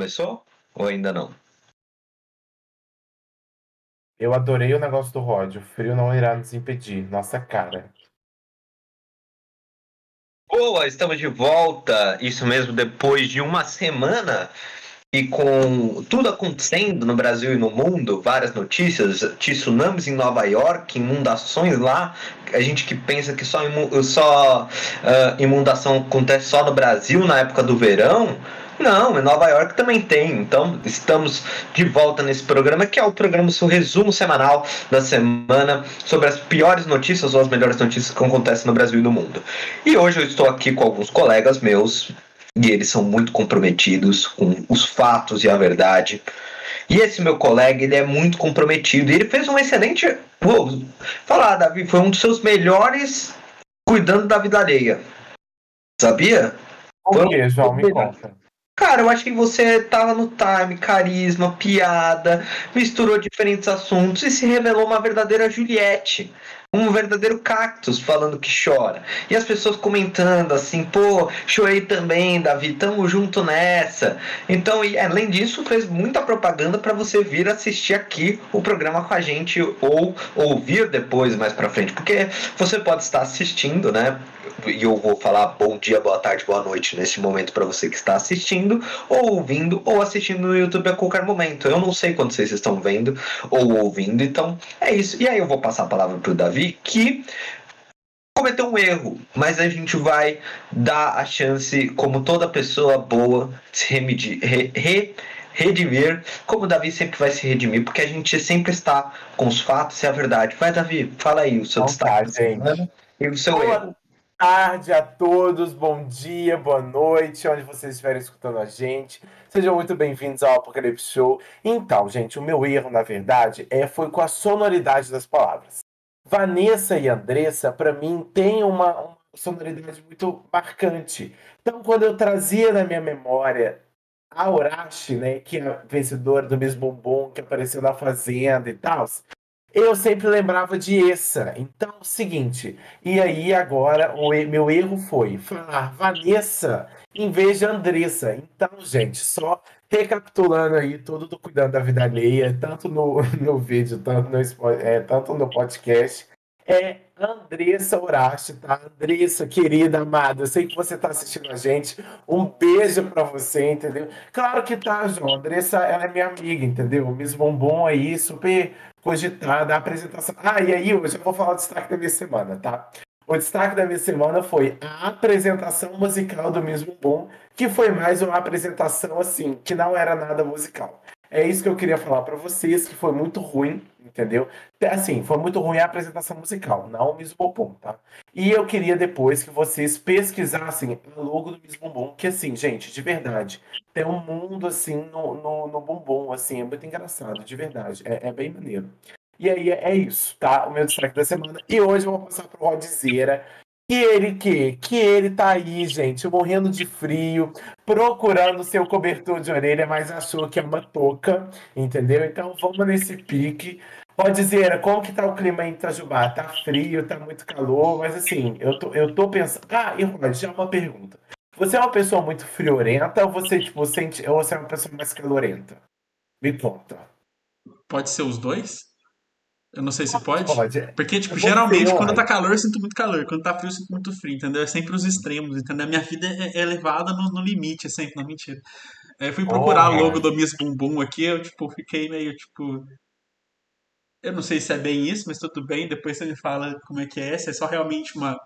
começou? Ou ainda não? Eu adorei o negócio do Rod. O frio não irá nos impedir. Nossa cara. Boa, estamos de volta. Isso mesmo, depois de uma semana e com tudo acontecendo no Brasil e no mundo, várias notícias, tsunamis em Nova York, inundações lá, a gente que pensa que só, só uh, inundação acontece só no Brasil na época do verão, não, em Nova York também tem. Então, estamos de volta nesse programa, que é o programa, seu resumo semanal da semana sobre as piores notícias ou as melhores notícias que acontecem no Brasil e no mundo. E hoje eu estou aqui com alguns colegas meus, e eles são muito comprometidos com os fatos e a verdade. E esse meu colega, ele é muito comprometido. E ele fez um excelente. Vou falar, Davi, foi um dos seus melhores cuidando da vida alheia. Sabia? O que, João? Me conta. Cara, eu acho que você tava no time, carisma, piada, misturou diferentes assuntos e se revelou uma verdadeira Juliette um verdadeiro cactus falando que chora. E as pessoas comentando assim, pô, chorei também, Davi, tamo junto nessa. Então, e além disso, fez muita propaganda para você vir assistir aqui o programa com a gente ou ouvir depois mais para frente, porque você pode estar assistindo, né? E eu vou falar bom dia, boa tarde, boa noite nesse momento para você que está assistindo, ou ouvindo, ou assistindo no YouTube a qualquer momento. Eu não sei quando vocês estão vendo ou ouvindo, então é isso. E aí eu vou passar a palavra pro Davi Que cometeu um erro, mas a gente vai dar a chance, como toda pessoa boa, se remedir, re, re, redimir, como o Davi sempre vai se redimir, porque a gente sempre está com os fatos e a verdade. Vai, Davi, fala aí o seu destaque gente. e o seu boa erro. tarde a todos, bom dia, boa noite, onde vocês estiverem escutando a gente. Sejam muito bem-vindos ao Apocalipse Show. Então, gente, o meu erro, na verdade, é, foi com a sonoridade das palavras. Vanessa e Andressa, para mim, têm uma, uma sonoridade muito marcante. Então, quando eu trazia na minha memória a Urashi, né, que é a vencedora do mesmo boom que apareceu na Fazenda e tal, eu sempre lembrava de essa. Então, é o seguinte, e aí agora o meu erro foi falar Vanessa em vez de Andressa. Então, gente, só recapitulando aí tudo do Cuidando da Vida Alheia, tanto no, no vídeo, tanto no, é, tanto no podcast, é Andressa Urashi, tá? Andressa, querida, amada, eu sei que você tá assistindo a gente, um beijo para você, entendeu? Claro que tá, João, Andressa, ela é minha amiga, entendeu? Miss Bombom aí, super cogitada, a apresentação. Ah, e aí hoje eu vou falar o destaque da minha semana, tá? O destaque da minha semana foi a apresentação musical do Miss Bombom, que foi mais uma apresentação assim, que não era nada musical. É isso que eu queria falar para vocês, que foi muito ruim, entendeu? Assim, foi muito ruim a apresentação musical, não o Miss Bombom, tá? E eu queria depois que vocês pesquisassem o logo do Miss Bombom, que assim, gente, de verdade, tem um mundo assim no, no, no bombom, assim, é muito engraçado, de verdade, é, é bem maneiro. E aí é, é isso, tá? O meu destaque da semana. E hoje eu vou passar pro Rodzeira, que ele que? Que ele tá aí, gente, morrendo de frio, procurando seu cobertor de orelha, mas achou que é uma touca, entendeu? Então vamos nesse pique. Dizer, como que tá o clima em Itajubá? Tá frio, tá muito calor, mas assim, eu tô, eu tô pensando. Ah, e Rod, já uma pergunta. Você é uma pessoa muito friorenta ou você, tipo, sente. Ou você é uma pessoa mais calorenta? Me conta. Pode ser os dois? Eu não sei se pode. Pode. Porque, tipo, geralmente quando tá calor, eu sinto muito calor. Quando tá frio, eu sinto muito frio, entendeu? É sempre os extremos, entendeu? A minha vida é, é elevada no, no limite, é sempre, não, mentira. Aí eu fui procurar oh, o logo do Miss Bumbum aqui, eu, tipo, fiquei meio, tipo... Eu não sei se é bem isso, mas tudo bem. Depois você me fala como é que é. Se é só realmente uma,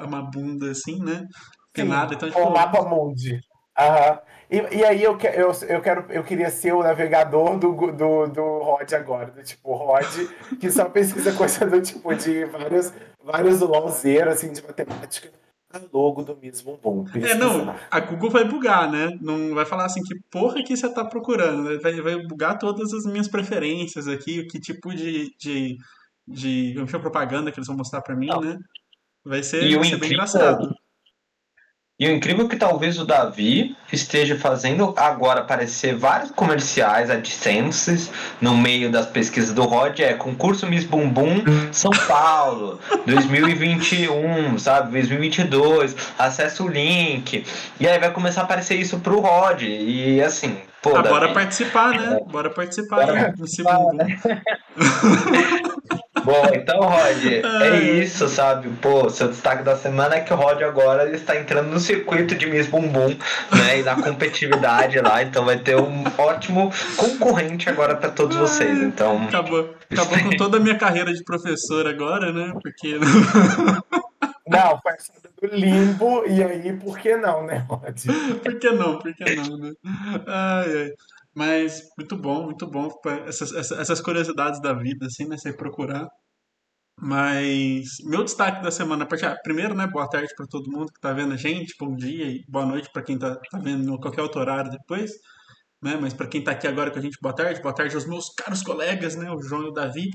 uma bunda, assim, né? Tem nada, então, tipo... O mapa mundi. Aham. E, e aí eu, eu, eu, quero, eu queria ser o navegador do, do, do Rod agora, do tipo Rod, que só pesquisa coisa do tipo de vários, vários LOLzeiros assim, de matemática. A logo do mesmo bom. É, não, a Google vai bugar, né? Não vai falar assim, que porra que você tá procurando. Vai, vai bugar todas as minhas preferências aqui, que tipo de, de, de, de propaganda que eles vão mostrar pra mim, não. né? Vai ser, vai ser bem engraçado. E o incrível é que talvez o Davi esteja fazendo agora aparecer vários comerciais AdSense no meio das pesquisas do Rod, é concurso Miss Bumbum São Paulo 2021, sabe? 2022, acessa o link. E aí vai começar a aparecer isso pro Rod. E assim, Pô, ah, bora participar, né? É. Bora participar bora aí, participar, né? Bom, então, Rod, é isso, sabe? Pô, seu destaque da semana é que o Rod agora está entrando no circuito de Miss Bumbum, né? E na competitividade lá, então vai ter um ótimo concorrente agora para todos vocês. Então. Acabou, acabou com toda a minha carreira de professor agora, né? Porque. Não, faz do limbo, e aí, por que não, né, Rod? por que não, por que não, né? Ai, ai. Mas muito bom, muito bom essas, essas curiosidades da vida, assim, né? Você procurar. Mas meu destaque da semana, ah, primeiro, né, boa tarde para todo mundo que está vendo a gente, bom dia e boa noite para quem está tá vendo em qualquer outro horário depois, né? Mas para quem está aqui agora com a gente, boa tarde, boa tarde aos meus caros colegas, né, o João e o Davi.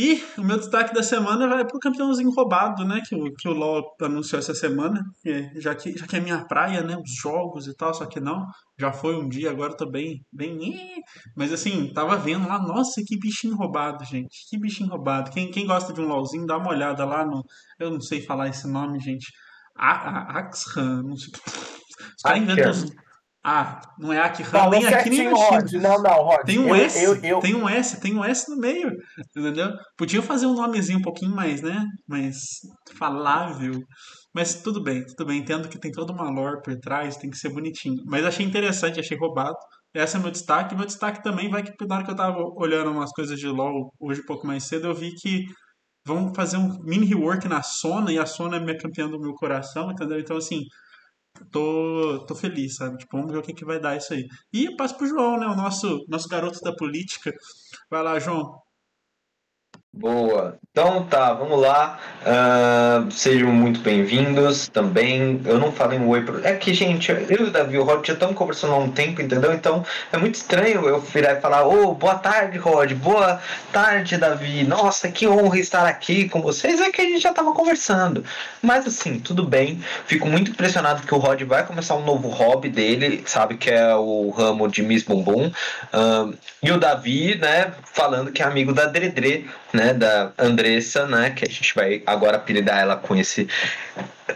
E o meu destaque da semana vai pro campeãozinho roubado, né? Que o, que o LoL anunciou essa semana. já, que, já que é minha praia, né? Os jogos e tal, só que não. Já foi um dia, agora tô bem. bem Mas assim, tava vendo lá, nossa, que bichinho roubado, gente. Que bichinho roubado. Quem, quem gosta de um LOLzinho, dá uma olhada lá no. Eu não sei falar esse nome, gente. Axhan, não sei. Os caras inventam. Ah, não é aqui Ram, nem aqui nem Rod. Não, não, Rod. Tem um eu, S, eu, eu... tem um S, tem um S no meio, entendeu? Podia fazer um nomezinho um pouquinho mais, né? Mais falável. Mas tudo bem, tudo bem. Entendo que tem toda uma lore por trás, tem que ser bonitinho. Mas achei interessante, achei roubado. Esse é meu destaque. Meu destaque também vai que na hora que eu tava olhando umas coisas de LoL hoje um pouco mais cedo, eu vi que vão fazer um mini rework na Sona, e a Sona é minha campeã do meu coração, entendeu? Então, assim, tô, tô feliz, sabe? Tipo, vamos ver o que, que vai dar isso aí. E passo pro João, né? O nosso, nosso garoto da política. Vai lá, João. Boa. Então tá, vamos lá. Uh, sejam muito bem-vindos também. Eu não falei um oi pro. É que, gente, eu e o Davi e o Rod já estamos conversando há um tempo, entendeu? Então é muito estranho eu virar e falar: Ô, oh, boa tarde, Rod. Boa tarde, Davi. Nossa, que honra estar aqui com vocês. É que a gente já estava conversando. Mas assim, tudo bem. Fico muito impressionado que o Rod vai começar um novo hobby dele, sabe? Que é o ramo de Miss Bumbum. Uh, e o Davi, né, falando que é amigo da Dredre, né? da Andressa, né, que a gente vai agora apelidar ela com esse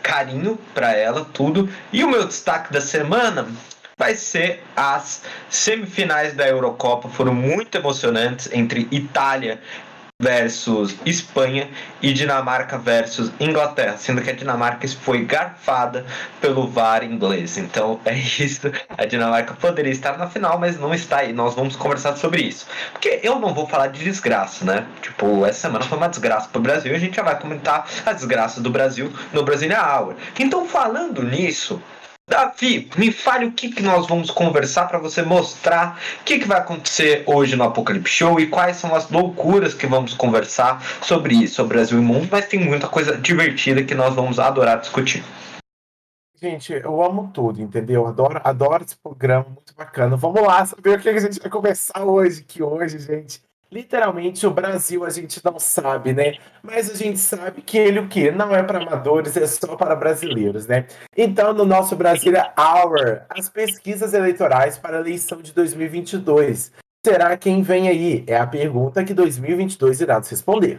carinho para ela, tudo. E o meu destaque da semana vai ser as semifinais da Eurocopa, foram muito emocionantes entre Itália versus Espanha e Dinamarca versus Inglaterra, sendo que a Dinamarca foi garfada pelo VAR inglês. Então é isso. A Dinamarca poderia estar na final, mas não está aí. Nós vamos conversar sobre isso. Porque eu não vou falar de desgraça, né? Tipo, essa semana foi uma desgraça para o Brasil e a gente já vai comentar as desgraças do Brasil no Brasília Hour. Então, falando nisso, Davi, me fale o que, que nós vamos conversar para você mostrar o que, que vai acontecer hoje no Apocalipse Show e quais são as loucuras que vamos conversar sobre isso, sobre Brasil e mundo, mas tem muita coisa divertida que nós vamos adorar discutir. Gente, eu amo tudo, entendeu? Adoro, adoro esse programa, muito bacana. Vamos lá saber o que a gente vai conversar hoje, que hoje, gente, Literalmente, o Brasil a gente não sabe, né? Mas a gente sabe que ele o quê? Não é para amadores, é só para brasileiros, né? Então, no nosso Brasília Hour, as pesquisas eleitorais para a eleição de 2022. Será quem vem aí? É a pergunta que 2022 irá nos responder.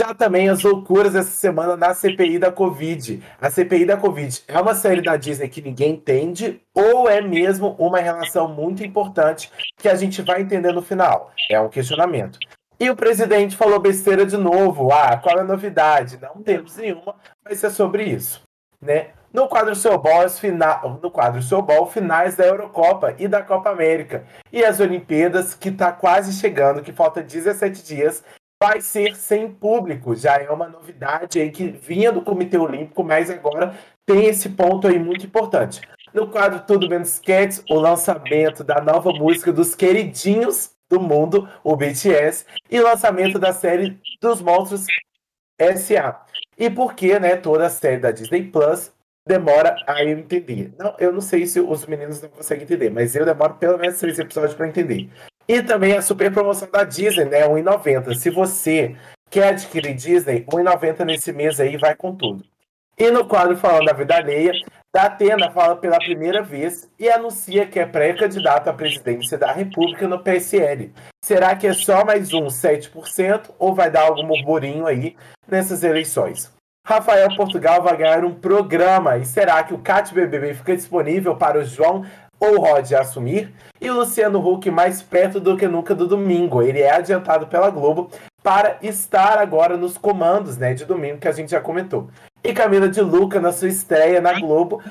Já também as loucuras essa semana na CPI da Covid. A CPI da Covid é uma série da Disney que ninguém entende ou é mesmo uma relação muito importante que a gente vai entender no final? É um questionamento. E o presidente falou besteira de novo. Ah, qual é a novidade? Não temos nenhuma, vai ser sobre isso, né? No quadro Seu Ball, final, no quadro Seu Ball, finais da Eurocopa e da Copa América. E as Olimpíadas, que está quase chegando, que falta 17 dias, vai ser sem público. Já é uma novidade aí que vinha do Comitê Olímpico, mas agora tem esse ponto aí muito importante. No quadro Tudo Menos Cats, o lançamento da nova música dos queridinhos do mundo, o BTS, e lançamento da série dos monstros S.A. E por que, né, toda a série da Disney Plus demora a entender. Não, eu não sei se os meninos não conseguem entender, mas eu demoro pelo menos três episódios para entender. E também a super promoção da Disney, né? R$1,90. Se você quer adquirir Disney, R$1,90 nesse mês aí vai com tudo. E no quadro Falando da Vida Alheia, Datena fala pela primeira vez e anuncia que é pré-candidato à presidência da República no PSL. Será que é só mais um 7% ou vai dar algum burburinho aí nessas eleições? Rafael Portugal vai ganhar um programa e será que o CAT BBB fica disponível para o João ou Rod assumir? E o Luciano Huck mais perto do que nunca do domingo. Ele é adiantado pela Globo para estar agora nos comandos né, de domingo que a gente já comentou e Camila de Luca na sua estreia na Globo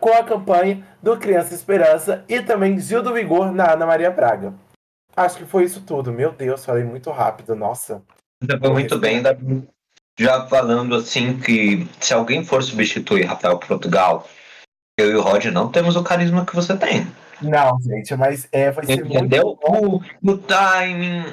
com a campanha do Criança Esperança e também Gil do Vigor na Ana Maria Braga. Acho que foi isso tudo. Meu Deus, falei muito rápido, nossa. Foi muito bem, já falando assim que se alguém for substituir Rafael Portugal, eu e o Roger não temos o carisma que você tem. Não, gente, mas é, vai ser Entendeu? O, o timing,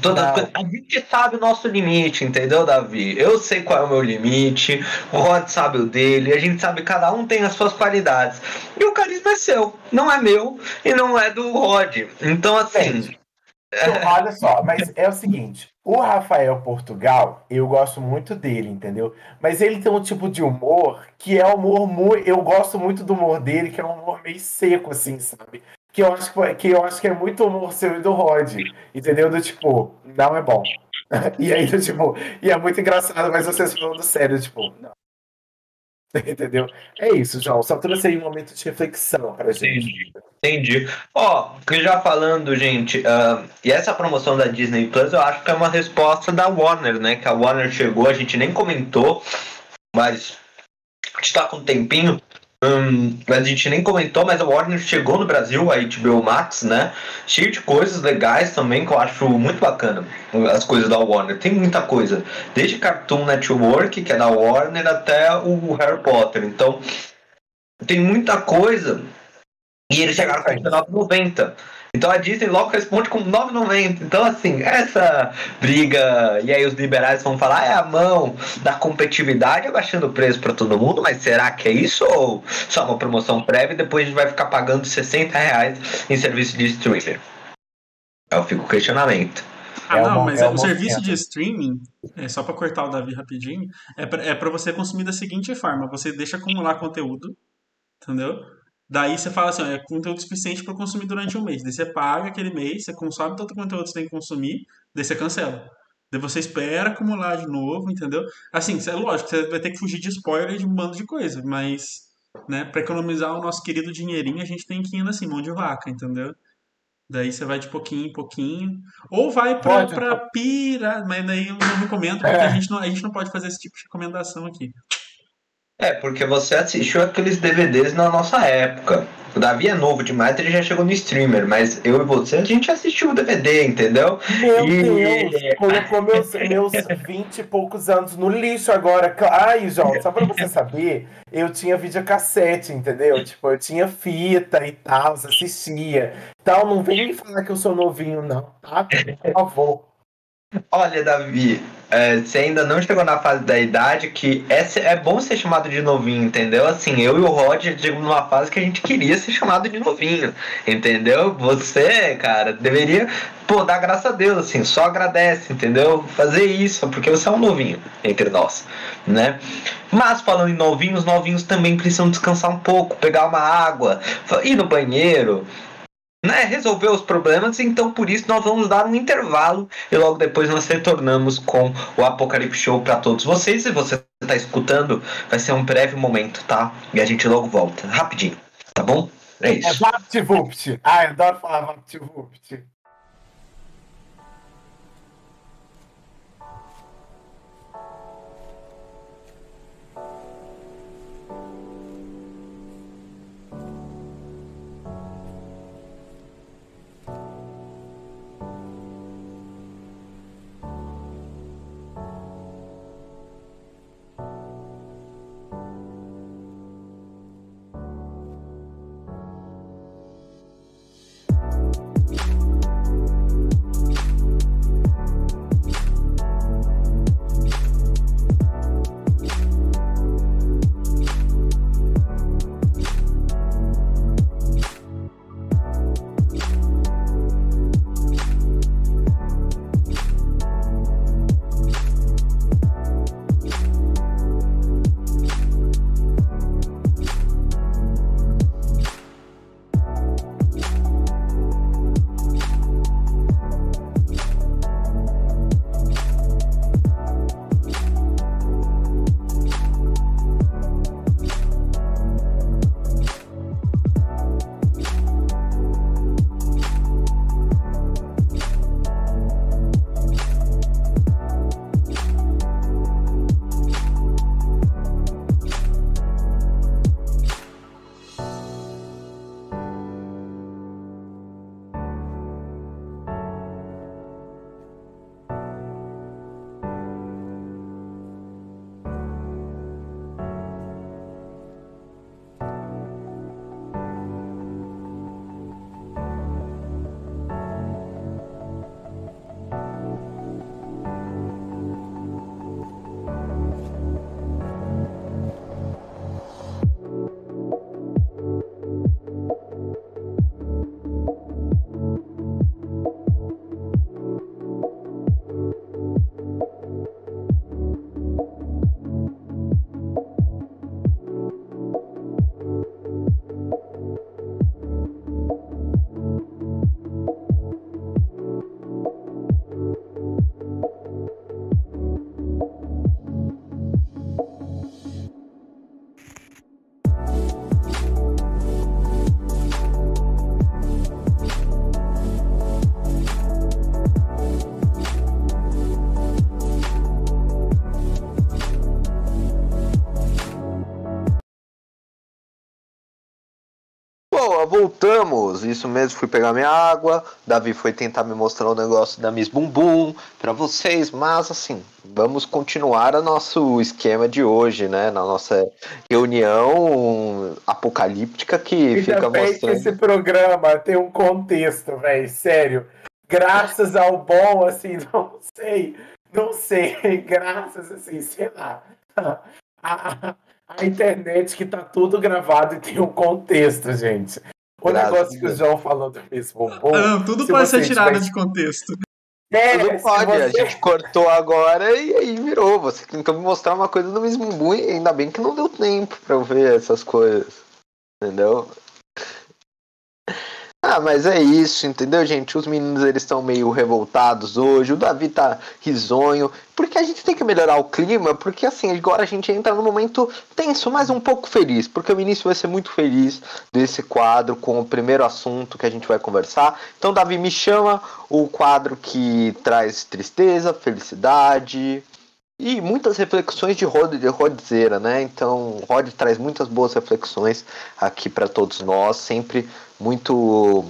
Toda, a gente sabe o nosso limite, entendeu, Davi? Eu sei qual é o meu limite, o Rod sabe o dele, a gente sabe que cada um tem as suas qualidades. E o carisma é seu, não é meu e não é do Rod. Então, assim. Então, olha só, mas é o seguinte: o Rafael Portugal, eu gosto muito dele, entendeu? Mas ele tem um tipo de humor que é humor muito. Eu gosto muito do humor dele, que é um humor meio seco, assim, sabe? que eu acho que, que, eu acho que é muito humor seu e do Rod, entendeu? Do tipo, não é bom. e aí, tipo, e é muito engraçado, mas vocês falando sério, tipo, não. Entendeu? É isso, João. Só trouxe aí um momento de reflexão gente. Entendi. Entendi. Ó, oh, já falando, gente, uh, e essa promoção da Disney Plus, eu acho que é uma resposta da Warner, né? Que a Warner chegou, a gente nem comentou, mas a gente tá com um tempinho. Hum, a gente nem comentou, mas a Warner chegou no Brasil, a HBO Max, né? Cheio de coisas legais também que eu acho muito bacana. As coisas da Warner. Tem muita coisa. Desde Cartoon Network, que é da Warner, até o Harry Potter. Então, tem muita coisa. E eles chegaram com 19,90. Então a Disney logo responde com 9,90. Então, assim, essa briga. E aí os liberais vão falar: é a mão da competitividade abaixando o preço para todo mundo, mas será que é isso? Ou só uma promoção prévia e depois a gente vai ficar pagando 60 reais em serviço de streaming? Eu fico questionamento. Ah, é não, mas é o serviço de streaming, é, só para cortar o Davi rapidinho, é para é você consumir da seguinte forma: você deixa acumular conteúdo, entendeu? Daí você fala assim, ó, é conteúdo suficiente para consumir durante um mês. Daí você paga aquele mês, você consome todo o conteúdo que você tem que consumir, daí você cancela. Daí você espera acumular de novo, entendeu? Assim, é lógico, você vai ter que fugir de spoiler de um bando de coisa, mas, né, para economizar o nosso querido dinheirinho, a gente tem que ir assim, mão de vaca, entendeu? Daí você vai de pouquinho em pouquinho. Ou vai pra, pode, pra pira, mas daí eu não recomendo, porque é. a, gente não, a gente não pode fazer esse tipo de recomendação aqui. É, porque você assistiu aqueles DVDs na nossa época. O Davi é novo demais, ele já chegou no streamer, mas eu e você, a gente assistiu o DVD, entendeu? Meu e... Deus, colocou meus, meus 20 e poucos anos no lixo agora. Ai, João, só pra você saber, eu tinha videocassete, entendeu? Tipo, eu tinha fita e tal, assistia. Então, não vem me falar que eu sou novinho, não, tá? Por favor. Olha, Davi, é, você ainda não chegou na fase da idade que é, é bom ser chamado de novinho, entendeu? Assim, eu e o Rod chegamos numa fase que a gente queria ser chamado de novinho, entendeu? Você, cara, deveria, pô, dar graças a Deus, assim, só agradece, entendeu? Fazer isso, porque você é um novinho entre nós, né? Mas falando em novinhos, novinhos também precisam descansar um pouco, pegar uma água, ir no banheiro, né, resolver os problemas, então por isso nós vamos dar um intervalo e logo depois nós retornamos com o Apocalipse Show para todos vocês. E você está escutando, vai ser um breve momento, tá? E a gente logo volta, rapidinho, tá bom? É isso. É VaptVupt. Ai, adoro falar VaptVupt. Voltamos. Isso mesmo, fui pegar minha água. Davi foi tentar me mostrar o negócio da Miss Bumbum para vocês, mas assim, vamos continuar o nosso esquema de hoje, né? Na nossa reunião apocalíptica que e fica mostrando. que esse programa tem um contexto, velho, sério. Graças ao bom, assim, não sei, não sei, graças, assim, sei lá. A, a internet que tá tudo gravado e tem um contexto, gente. O negócio que a o João falou do mesmo bom. Ah, não, tudo se pode ser tirado tivesse- de contexto. É, Tudo se pode, a você- gente cortou agora e aí virou. Você tentou me mostrar uma coisa do Miss Bumbum e ainda bem que não deu tempo pra eu ver essas coisas. Entendeu? Ah, mas é isso, entendeu, gente? Os meninos eles estão meio revoltados hoje. O Davi tá risonho. Porque a gente tem que melhorar o clima. Porque assim, agora a gente entra num momento tenso, mas um pouco feliz. Porque o início vai ser muito feliz desse quadro com o primeiro assunto que a gente vai conversar. Então, Davi, me chama o quadro que traz tristeza, felicidade e muitas reflexões de Rod de Rodzeira, né? Então, Rod traz muitas boas reflexões aqui para todos nós, sempre muito.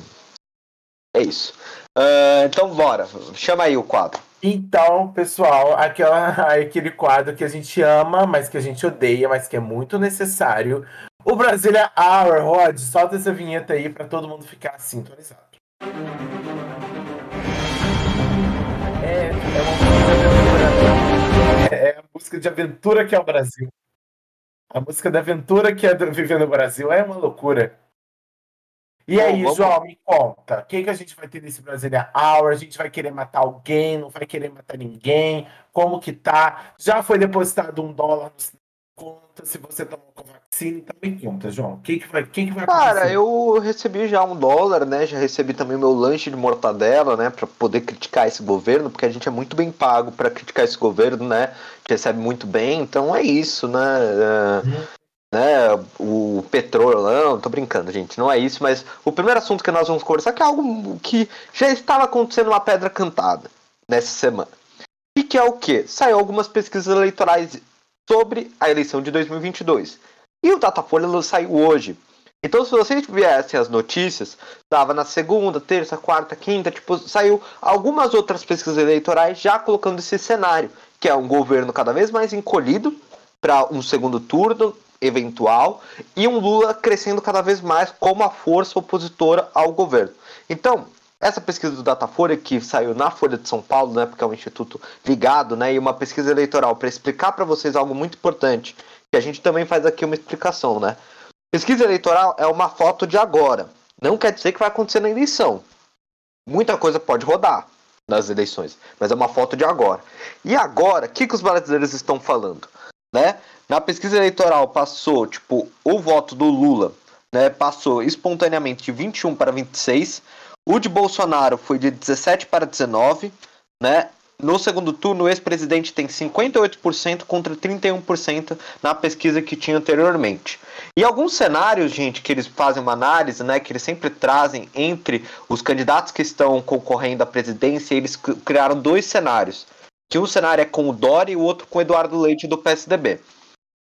É isso. Ah, então, bora, chama aí o quadro. Então, pessoal, aquela, aquele quadro que a gente ama, mas que a gente odeia, mas que é muito necessário. O Brasília Hour, Rod, solta essa vinheta aí pra todo mundo ficar sintonizado. É, é uma. É, é a música de aventura que é o Brasil. A música da aventura que é viver no Brasil é uma loucura. E aí, vamos- João, me conta. O que, que a gente vai ter nesse Brasília Hour? A gente vai querer matar alguém? Não vai querer matar ninguém? Como que tá? Já foi depositado um dólar no conta se você tomou com vacina? Então me conta, João. O que, vai, o que, vai acontecer? Cara, eu recebi já um dólar, né? Já recebi também meu lanche de mortadela, né? Pra poder criticar esse governo, porque a gente é muito bem pago pra criticar esse governo, né? A gente recebe muito bem, então é isso, né? É, né? O petrolão, tô brincando, gente, não é isso, mas o primeiro assunto que nós vamos conversar que é algo que já estava acontecendo uma pedra cantada nessa semana. E que é o quê? Saiu algumas pesquisas eleitorais sobre a eleição de 2022. E o Datafolha saiu hoje. Então, se vocês viessem as notícias, dava na segunda, terça, quarta, quinta, tipo, saiu algumas outras pesquisas eleitorais já colocando esse cenário, que é um governo cada vez mais encolhido para um segundo turno eventual e um Lula crescendo cada vez mais como a força opositora ao governo. Então, essa pesquisa do Datafolha, que saiu na Folha de São Paulo, né, porque é um instituto ligado, né, e uma pesquisa eleitoral para explicar para vocês algo muito importante, que a gente também faz aqui uma explicação, né? Pesquisa eleitoral é uma foto de agora. Não quer dizer que vai acontecer na eleição. Muita coisa pode rodar nas eleições, mas é uma foto de agora. E agora, o que, que os brasileiros estão falando? Né? Na pesquisa eleitoral passou, tipo, o voto do Lula né, passou espontaneamente de 21 para 26. O de Bolsonaro foi de 17 para 19, né? No segundo turno, o ex-presidente tem 58% contra 31% na pesquisa que tinha anteriormente. E alguns cenários, gente, que eles fazem uma análise, né, que eles sempre trazem entre os candidatos que estão concorrendo à presidência, eles criaram dois cenários. Que um cenário é com o Dória e o outro com o Eduardo Leite do PSDB.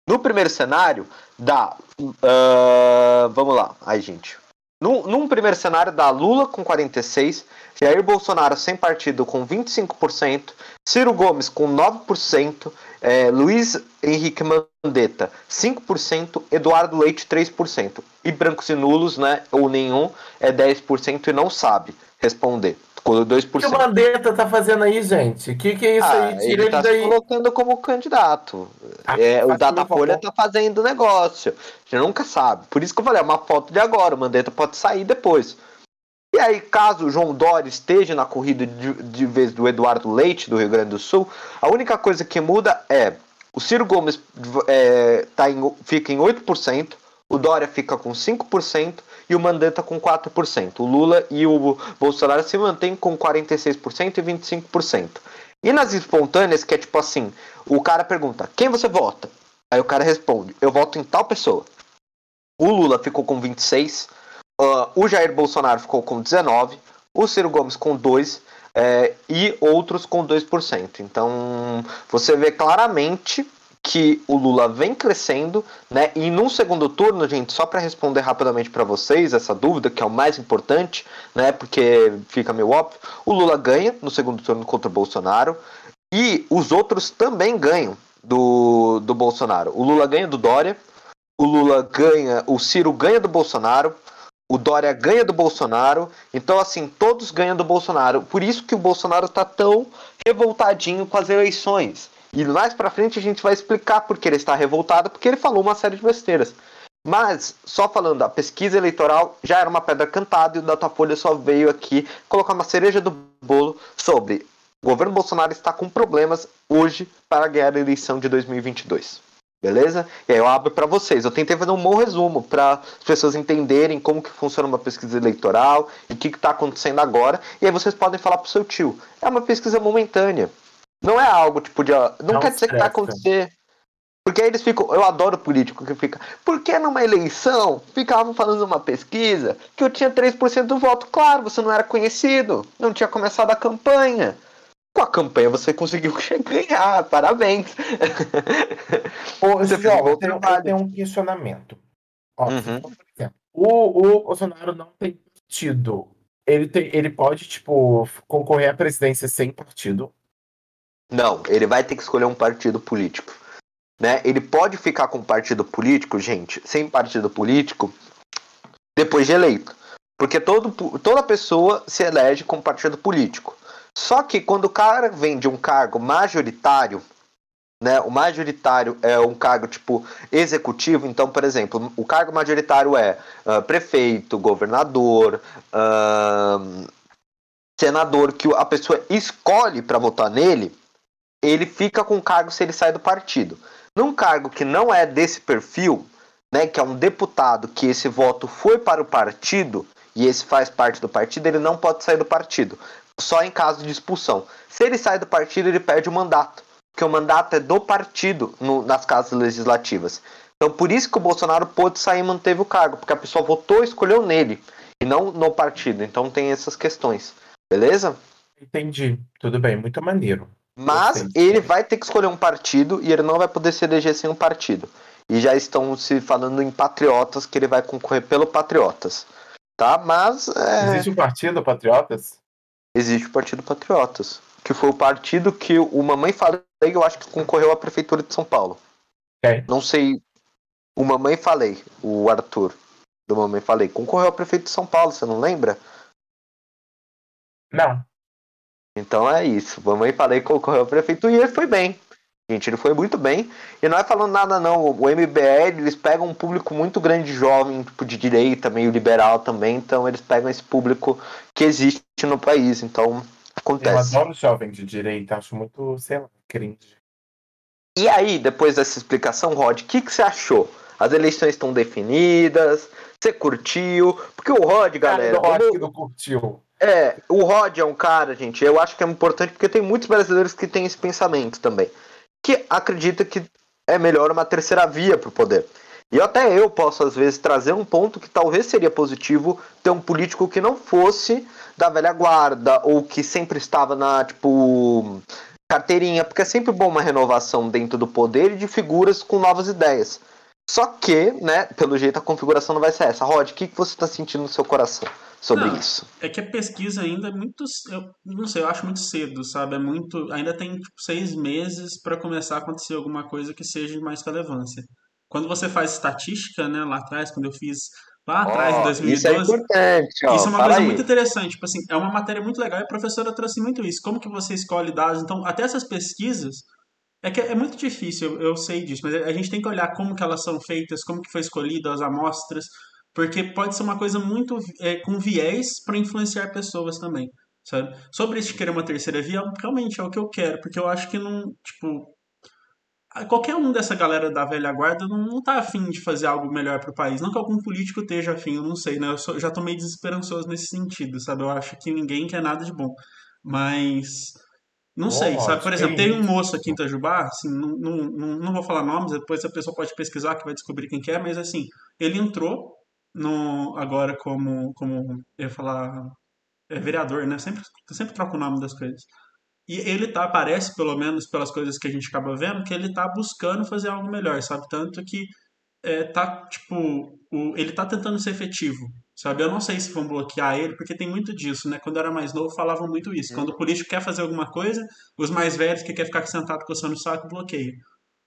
No primeiro cenário, dá. Uh, vamos lá, aí, gente. Num, num, primeiro cenário, dá Lula com 46%, Jair Bolsonaro sem partido com 25%, Ciro Gomes com 9%, é, Luiz Henrique Mandetta 5%, Eduardo Leite 3%. E brancos e nulos, né, ou nenhum, é 10% e não sabe responder. Com 2%. O que o Mandetta tá fazendo aí, gente? O que, que é isso ah, aí? Tira ele, ele, tá daí. se colocando como candidato. Ah, é, o Datafolha tá fazendo negócio. A gente nunca sabe. Por isso que eu falei, é uma foto de agora. O Mandetta pode sair depois. E aí, caso o João Dória esteja na corrida de, de vez do Eduardo Leite, do Rio Grande do Sul, a única coisa que muda é o Ciro Gomes é, tá em, fica em 8%, o Dória fica com 5% e o Mandetta com 4%. O Lula e o Bolsonaro se mantêm com 46% e 25%. E nas espontâneas, que é tipo assim, o cara pergunta, quem você vota? Aí o cara responde, eu voto em tal pessoa. O Lula ficou com 26%, uh, o Jair Bolsonaro ficou com 19%, o Ciro Gomes com 2%, é, e outros com 2%. Então, você vê claramente que o Lula vem crescendo, né? E num segundo turno, gente, só para responder rapidamente para vocês essa dúvida, que é o mais importante, né? Porque fica meio óbvio, o Lula ganha no segundo turno contra o Bolsonaro e os outros também ganham do, do Bolsonaro. O Lula ganha do Dória, o Lula ganha, o Ciro ganha do Bolsonaro, o Dória ganha do Bolsonaro, então assim, todos ganham do Bolsonaro. Por isso que o Bolsonaro tá tão revoltadinho com as eleições. E mais para frente a gente vai explicar por que ele está revoltado, porque ele falou uma série de besteiras. Mas, só falando, a pesquisa eleitoral já era uma pedra cantada e o Datafolha só veio aqui colocar uma cereja do bolo sobre o governo Bolsonaro está com problemas hoje para ganhar a eleição de 2022. Beleza? E aí eu abro para vocês. Eu tentei fazer um bom resumo para as pessoas entenderem como que funciona uma pesquisa eleitoral e o que está acontecendo agora. E aí vocês podem falar pro seu tio. É uma pesquisa momentânea. Não é algo tipo de. Não, não quer dizer que vai acontecer. Porque aí eles ficam. Eu adoro político que fica. Por que numa eleição ficavam falando uma pesquisa que eu tinha 3% do voto? Claro, você não era conhecido. Não tinha começado a campanha. Com a campanha você conseguiu ganhar, parabéns. Ô, você João, eu, tenho, um questionamento. Ó, uhum. o, o Bolsonaro não tem partido. Ele, tem, ele pode, tipo, concorrer à presidência sem partido? Não, ele vai ter que escolher um partido político. Né? Ele pode ficar com partido político, gente, sem partido político, depois de eleito. Porque todo, toda pessoa se elege com partido político. Só que quando o cara vem de um cargo majoritário, né, o majoritário é um cargo tipo executivo, então, por exemplo, o cargo majoritário é uh, prefeito, governador, uh, senador, que a pessoa escolhe para votar nele, ele fica com o cargo se ele sai do partido. Num cargo que não é desse perfil, né, que é um deputado que esse voto foi para o partido e esse faz parte do partido, ele não pode sair do partido só em caso de expulsão. Se ele sai do partido, ele perde o mandato, porque o mandato é do partido no, nas casas legislativas. Então, por isso que o Bolsonaro pôde sair e manteve o cargo, porque a pessoa votou e escolheu nele, e não no partido. Então, tem essas questões. Beleza? Entendi. Tudo bem, muito maneiro. Mas ele vai ter que escolher um partido e ele não vai poder se eleger sem um partido. E já estão se falando em patriotas que ele vai concorrer pelo Patriotas. Tá? Mas. É... Existe um partido Patriotas? existe o Partido Patriotas, que foi o partido que o Mamãe Falei, eu acho que concorreu à Prefeitura de São Paulo. Okay. Não sei. O Mamãe Falei, o Arthur, do Mamãe Falei, concorreu a prefeito de São Paulo, você não lembra? Não. Então é isso. Mamãe Falei concorreu a prefeito e ele foi bem. Gente, ele foi muito bem. E não é falando nada, não. O MBL, eles pegam um público muito grande de jovem, tipo de direita, meio liberal também. Então, eles pegam esse público que existe no país. Então, acontece. Eu adoro jovem de direita, acho muito, sei lá, cringe. E aí, depois dessa explicação, Rod, o que, que você achou? As eleições estão definidas? Você curtiu? Porque o Rod, galera. o Rod como... que não curtiu. É, o Rod é um cara, gente, eu acho que é importante porque tem muitos brasileiros que têm esse pensamento também que acredita que é melhor uma terceira via para o poder. E até eu posso, às vezes, trazer um ponto que talvez seria positivo ter um político que não fosse da velha guarda, ou que sempre estava na, tipo, carteirinha, porque é sempre bom uma renovação dentro do poder e de figuras com novas ideias. Só que, né, pelo jeito a configuração não vai ser essa. Rod, o que, que você está sentindo no seu coração? Sobre não, isso. É que a pesquisa ainda é muito. Eu não sei, eu acho muito cedo, sabe? É muito. Ainda tem tipo, seis meses para começar a acontecer alguma coisa que seja de mais relevância. Quando você faz estatística, né, lá atrás, quando eu fiz lá atrás, oh, em 2012. Isso é importante, ó, Isso é uma coisa aí. muito interessante. Tipo assim, é uma matéria muito legal e a professora trouxe muito isso. Como que você escolhe dados? Então, até essas pesquisas. É que é muito difícil, eu, eu sei disso, mas a gente tem que olhar como que elas são feitas, como que foi escolhida as amostras, porque pode ser uma coisa muito é, com viés para influenciar pessoas também, sabe? Sobre esse querer uma terceira via, realmente é o que eu quero, porque eu acho que não, tipo, qualquer um dessa galera da velha guarda não, não tá afim de fazer algo melhor para o país. Não que algum político esteja afim, eu não sei, né? Eu sou, já tô meio desesperançoso nesse sentido, sabe? Eu acho que ninguém quer nada de bom. Mas. Não sei, sabe? Por exemplo, tem um moço aqui em Itajubá, assim, não, não, não, não vou falar nomes, depois a pessoa pode pesquisar que vai descobrir quem que é, mas assim, ele entrou no, agora como, como eu ia falar, é vereador, né? Sempre, sempre troco o nome das coisas. E ele tá, parece, pelo menos pelas coisas que a gente acaba vendo, que ele tá buscando fazer algo melhor, sabe? Tanto que é, tá, tipo, o, ele tá tentando ser efetivo, sabe? Eu não sei se vão bloquear ele, porque tem muito disso, né? Quando eu era mais novo, falavam muito isso. Quando o político quer fazer alguma coisa, os mais velhos que quer ficar sentado coçando o saco, bloqueia,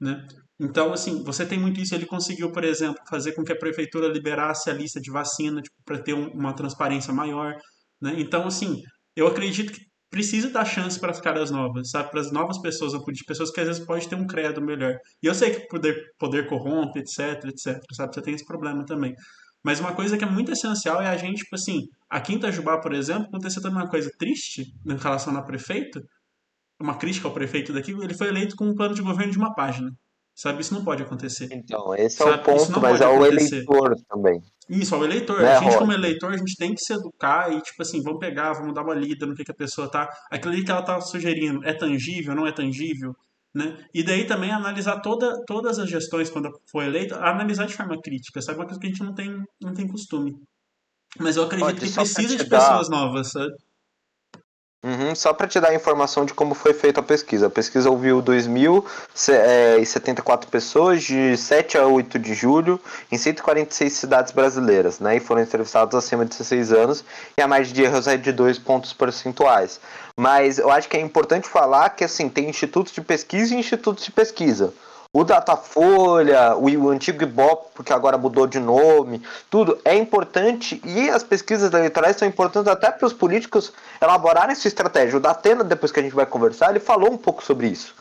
né? Então, assim, você tem muito isso. Ele conseguiu, por exemplo, fazer com que a prefeitura liberasse a lista de vacina tipo, para ter um, uma transparência maior. Né? Então, assim, eu acredito que precisa dar chance para as caras novas, sabe? Para as novas pessoas, de pessoas que às vezes pode ter um credo melhor. E eu sei que poder, poder corrompe, etc, etc, sabe? Você tem esse problema também. Mas uma coisa que é muito essencial é a gente, tipo assim, aqui em Itajubá, por exemplo, aconteceu também uma coisa triste em relação ao prefeito, uma crítica ao prefeito daqui, ele foi eleito com um plano de governo de uma página. Sabe, isso não pode acontecer. Então, esse Sabe? é o ponto, mas é o eleitor também. Isso, ao eleitor. Né, a gente, como eleitor, a gente tem que se educar e, tipo assim, vamos pegar, vamos dar uma lida no que, que a pessoa tá. Aquilo ali que ela tá sugerindo é tangível, não é tangível? Né? E daí também analisar toda, todas as gestões quando for eleito, analisar de forma crítica, sabe? Uma coisa que a gente não tem, não tem costume. Mas eu acredito Pode, que precisa de pessoas novas, sabe? Uhum, só para te dar a informação de como foi feita a pesquisa. A pesquisa ouviu 2.074 pessoas de 7 a 8 de julho em 146 cidades brasileiras, né? E foram entrevistados acima de 16 anos e a margem de erros é de 2 pontos percentuais. Mas eu acho que é importante falar que assim tem institutos de pesquisa e institutos de pesquisa o Datafolha, o, antigo Ibope, porque agora mudou de nome, tudo é importante e as pesquisas eleitorais são importantes até para os políticos elaborarem sua estratégia. O Datena, depois que a gente vai conversar, ele falou um pouco sobre isso.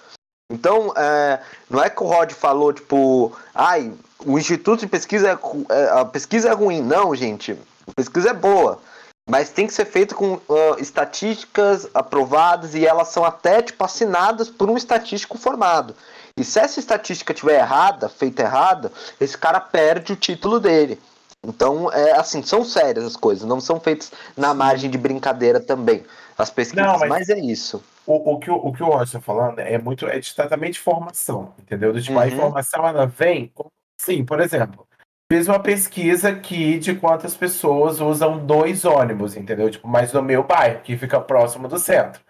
Então, é, não é que o Rod falou, tipo, ai, o Instituto de Pesquisa, é, é, a pesquisa é ruim. Não, gente, a pesquisa é boa. Mas tem que ser feita com uh, estatísticas aprovadas e elas são até, tipo, assinadas por um estatístico formado. E se essa estatística tiver errada, feita errada, esse cara perde o título dele. Então, é assim, são sérias as coisas, não são feitas na margem de brincadeira também. As pesquisas, não, mas, mas, é isso. O, o, que, o, o que o Rocha falando é muito é de tratamento de formação, entendeu? Do tipo, uhum. a informação ela vem. Sim, por exemplo, fiz uma pesquisa aqui de quantas pessoas usam dois ônibus, entendeu? Tipo, mas no meu bairro, que fica próximo do centro.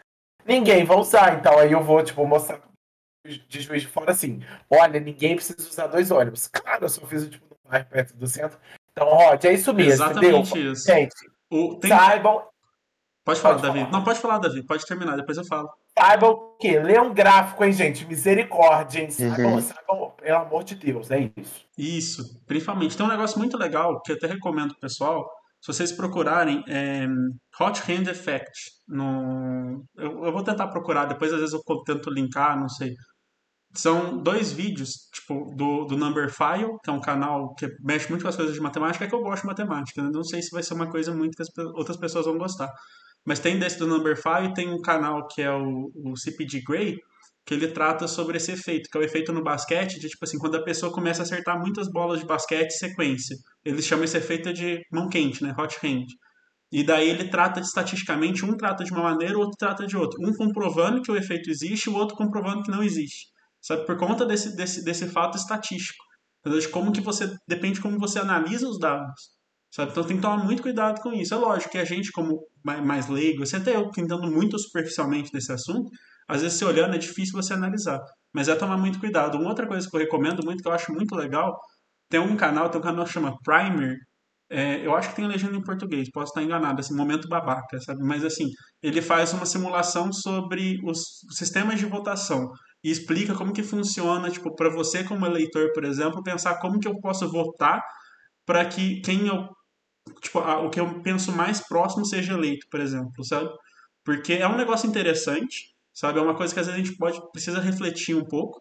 Ninguém vai usar, então aí eu vou, tipo, mostrar de Juiz de Fora assim: olha, ninguém precisa usar dois ônibus. Claro, eu só fiz tipo, no bairro perto do centro. Então, Rod, é isso mesmo. Exatamente entendeu? isso. Gente, o, tem... saibam. Pode falar, pode Davi. Falar. Não, pode falar, Davi. Pode terminar, depois eu falo. Saibam que lê um gráfico, hein, gente? Misericórdia, hein? Saibam, uhum. saibam, pelo amor de Deus, é isso. Isso, principalmente. Tem um negócio muito legal que eu até recomendo pro pessoal. Se vocês procurarem é, Hot Hand Effect, no... Eu, eu, vou tentar procurar, depois às vezes eu tento linkar, não sei. São dois vídeos, tipo, do, do Number File, que é um canal que mexe muito com as coisas de matemática, é que eu gosto de matemática, né? Não sei se vai ser uma coisa muito que as outras pessoas vão gostar. Mas tem desse do Number File, tem um canal que é o, o CPG Grey, que ele trata sobre esse efeito, que é o efeito no basquete, de tipo assim, quando a pessoa começa a acertar muitas bolas de basquete em sequência. Eles chamam esse efeito de mão quente, né? Hot hand. E daí ele trata estatisticamente, um trata de uma maneira, o outro trata de outra. Um comprovando que o efeito existe, o outro comprovando que não existe sabe? Por conta desse, desse, desse fato estatístico. De como que você. Depende de como você analisa os dados. Sabe? Então tem que tomar muito cuidado com isso. É lógico que a gente, como mais leigo, você até eu que entendo muito superficialmente desse assunto, às vezes se olhando é difícil você analisar. Mas é tomar muito cuidado. Uma outra coisa que eu recomendo muito, que eu acho muito legal, tem um canal, tem um canal que chama Primer. É, eu acho que tem legenda em português, posso estar enganado, assim, momento babaca, sabe? Mas assim, ele faz uma simulação sobre os sistemas de votação e explica como que funciona, tipo, para você como eleitor, por exemplo, pensar como que eu posso votar para que quem eu, tipo, a, o que eu penso mais próximo seja eleito, por exemplo, sabe? Porque é um negócio interessante, sabe? É uma coisa que às vezes a gente pode precisa refletir um pouco,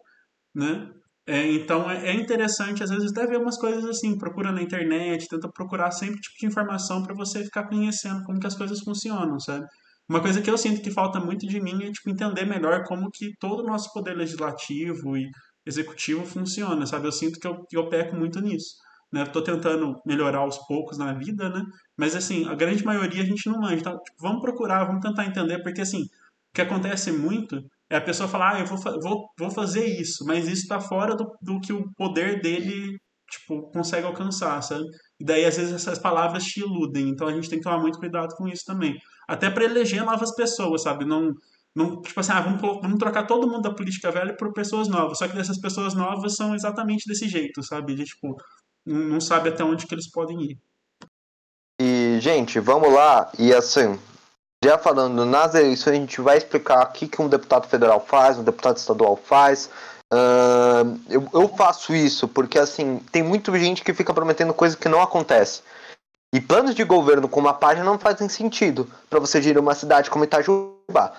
né? É, então é, é, interessante, às vezes, até ver umas coisas assim, procura na internet, tenta procurar sempre tipo de informação para você ficar conhecendo como que as coisas funcionam, sabe? Uma coisa que eu sinto que falta muito de mim é tipo, entender melhor como que todo o nosso poder legislativo e executivo funciona, sabe? Eu sinto que eu, que eu peco muito nisso. Né? Estou tentando melhorar aos poucos na vida, né? Mas, assim, a grande maioria a gente não manja. Então, tipo, vamos procurar, vamos tentar entender, porque, assim, o que acontece muito é a pessoa falar, ah, eu vou, vou, vou fazer isso, mas isso está fora do, do que o poder dele, tipo, consegue alcançar, sabe? E daí, às vezes, essas palavras te iludem. Então, a gente tem que tomar muito cuidado com isso também até para eleger novas pessoas, sabe? Não, Não, tipo assim, ah, vamos, vamos trocar todo mundo da política velha por pessoas novas. Só que dessas pessoas novas são exatamente desse jeito, sabe? De, tipo, não sabe até onde que eles podem ir. E, gente, vamos lá. E assim, já falando nas eleições, a gente vai explicar o que, um deputado federal faz, um deputado estadual faz. Uh, eu, eu faço isso porque, assim, tem muita gente que fica prometendo coisa que não acontece. E planos de governo com uma página não fazem sentido para você gerir uma cidade como Itajubá.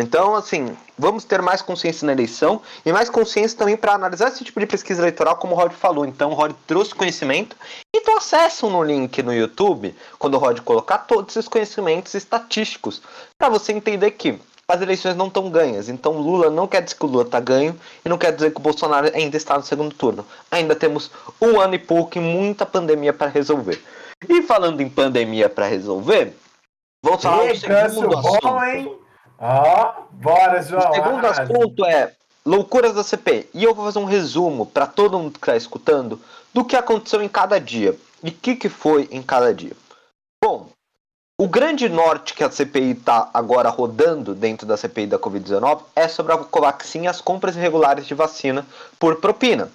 Então, assim, vamos ter mais consciência na eleição e mais consciência também para analisar esse tipo de pesquisa eleitoral, como o Rod falou. Então, o Rod trouxe conhecimento. Então, acessam no link no YouTube, quando o Rod colocar todos esses conhecimentos estatísticos, para você entender que as eleições não estão ganhas. Então, Lula não quer dizer que o Lula está ganho e não quer dizer que o Bolsonaro ainda está no segundo turno. Ainda temos um ano e pouco e muita pandemia para resolver. E falando em pandemia para resolver, vamos falar do segundo assunto. Bom, hein? Ó, oh, bora, João. O segundo ah, assunto é loucuras da CP. E eu vou fazer um resumo para todo mundo que está escutando do que aconteceu em cada dia. E o que, que foi em cada dia. Bom, o grande norte que a CPI está agora rodando dentro da CPI da Covid-19 é sobre a Covaxin e as compras irregulares de vacina por propina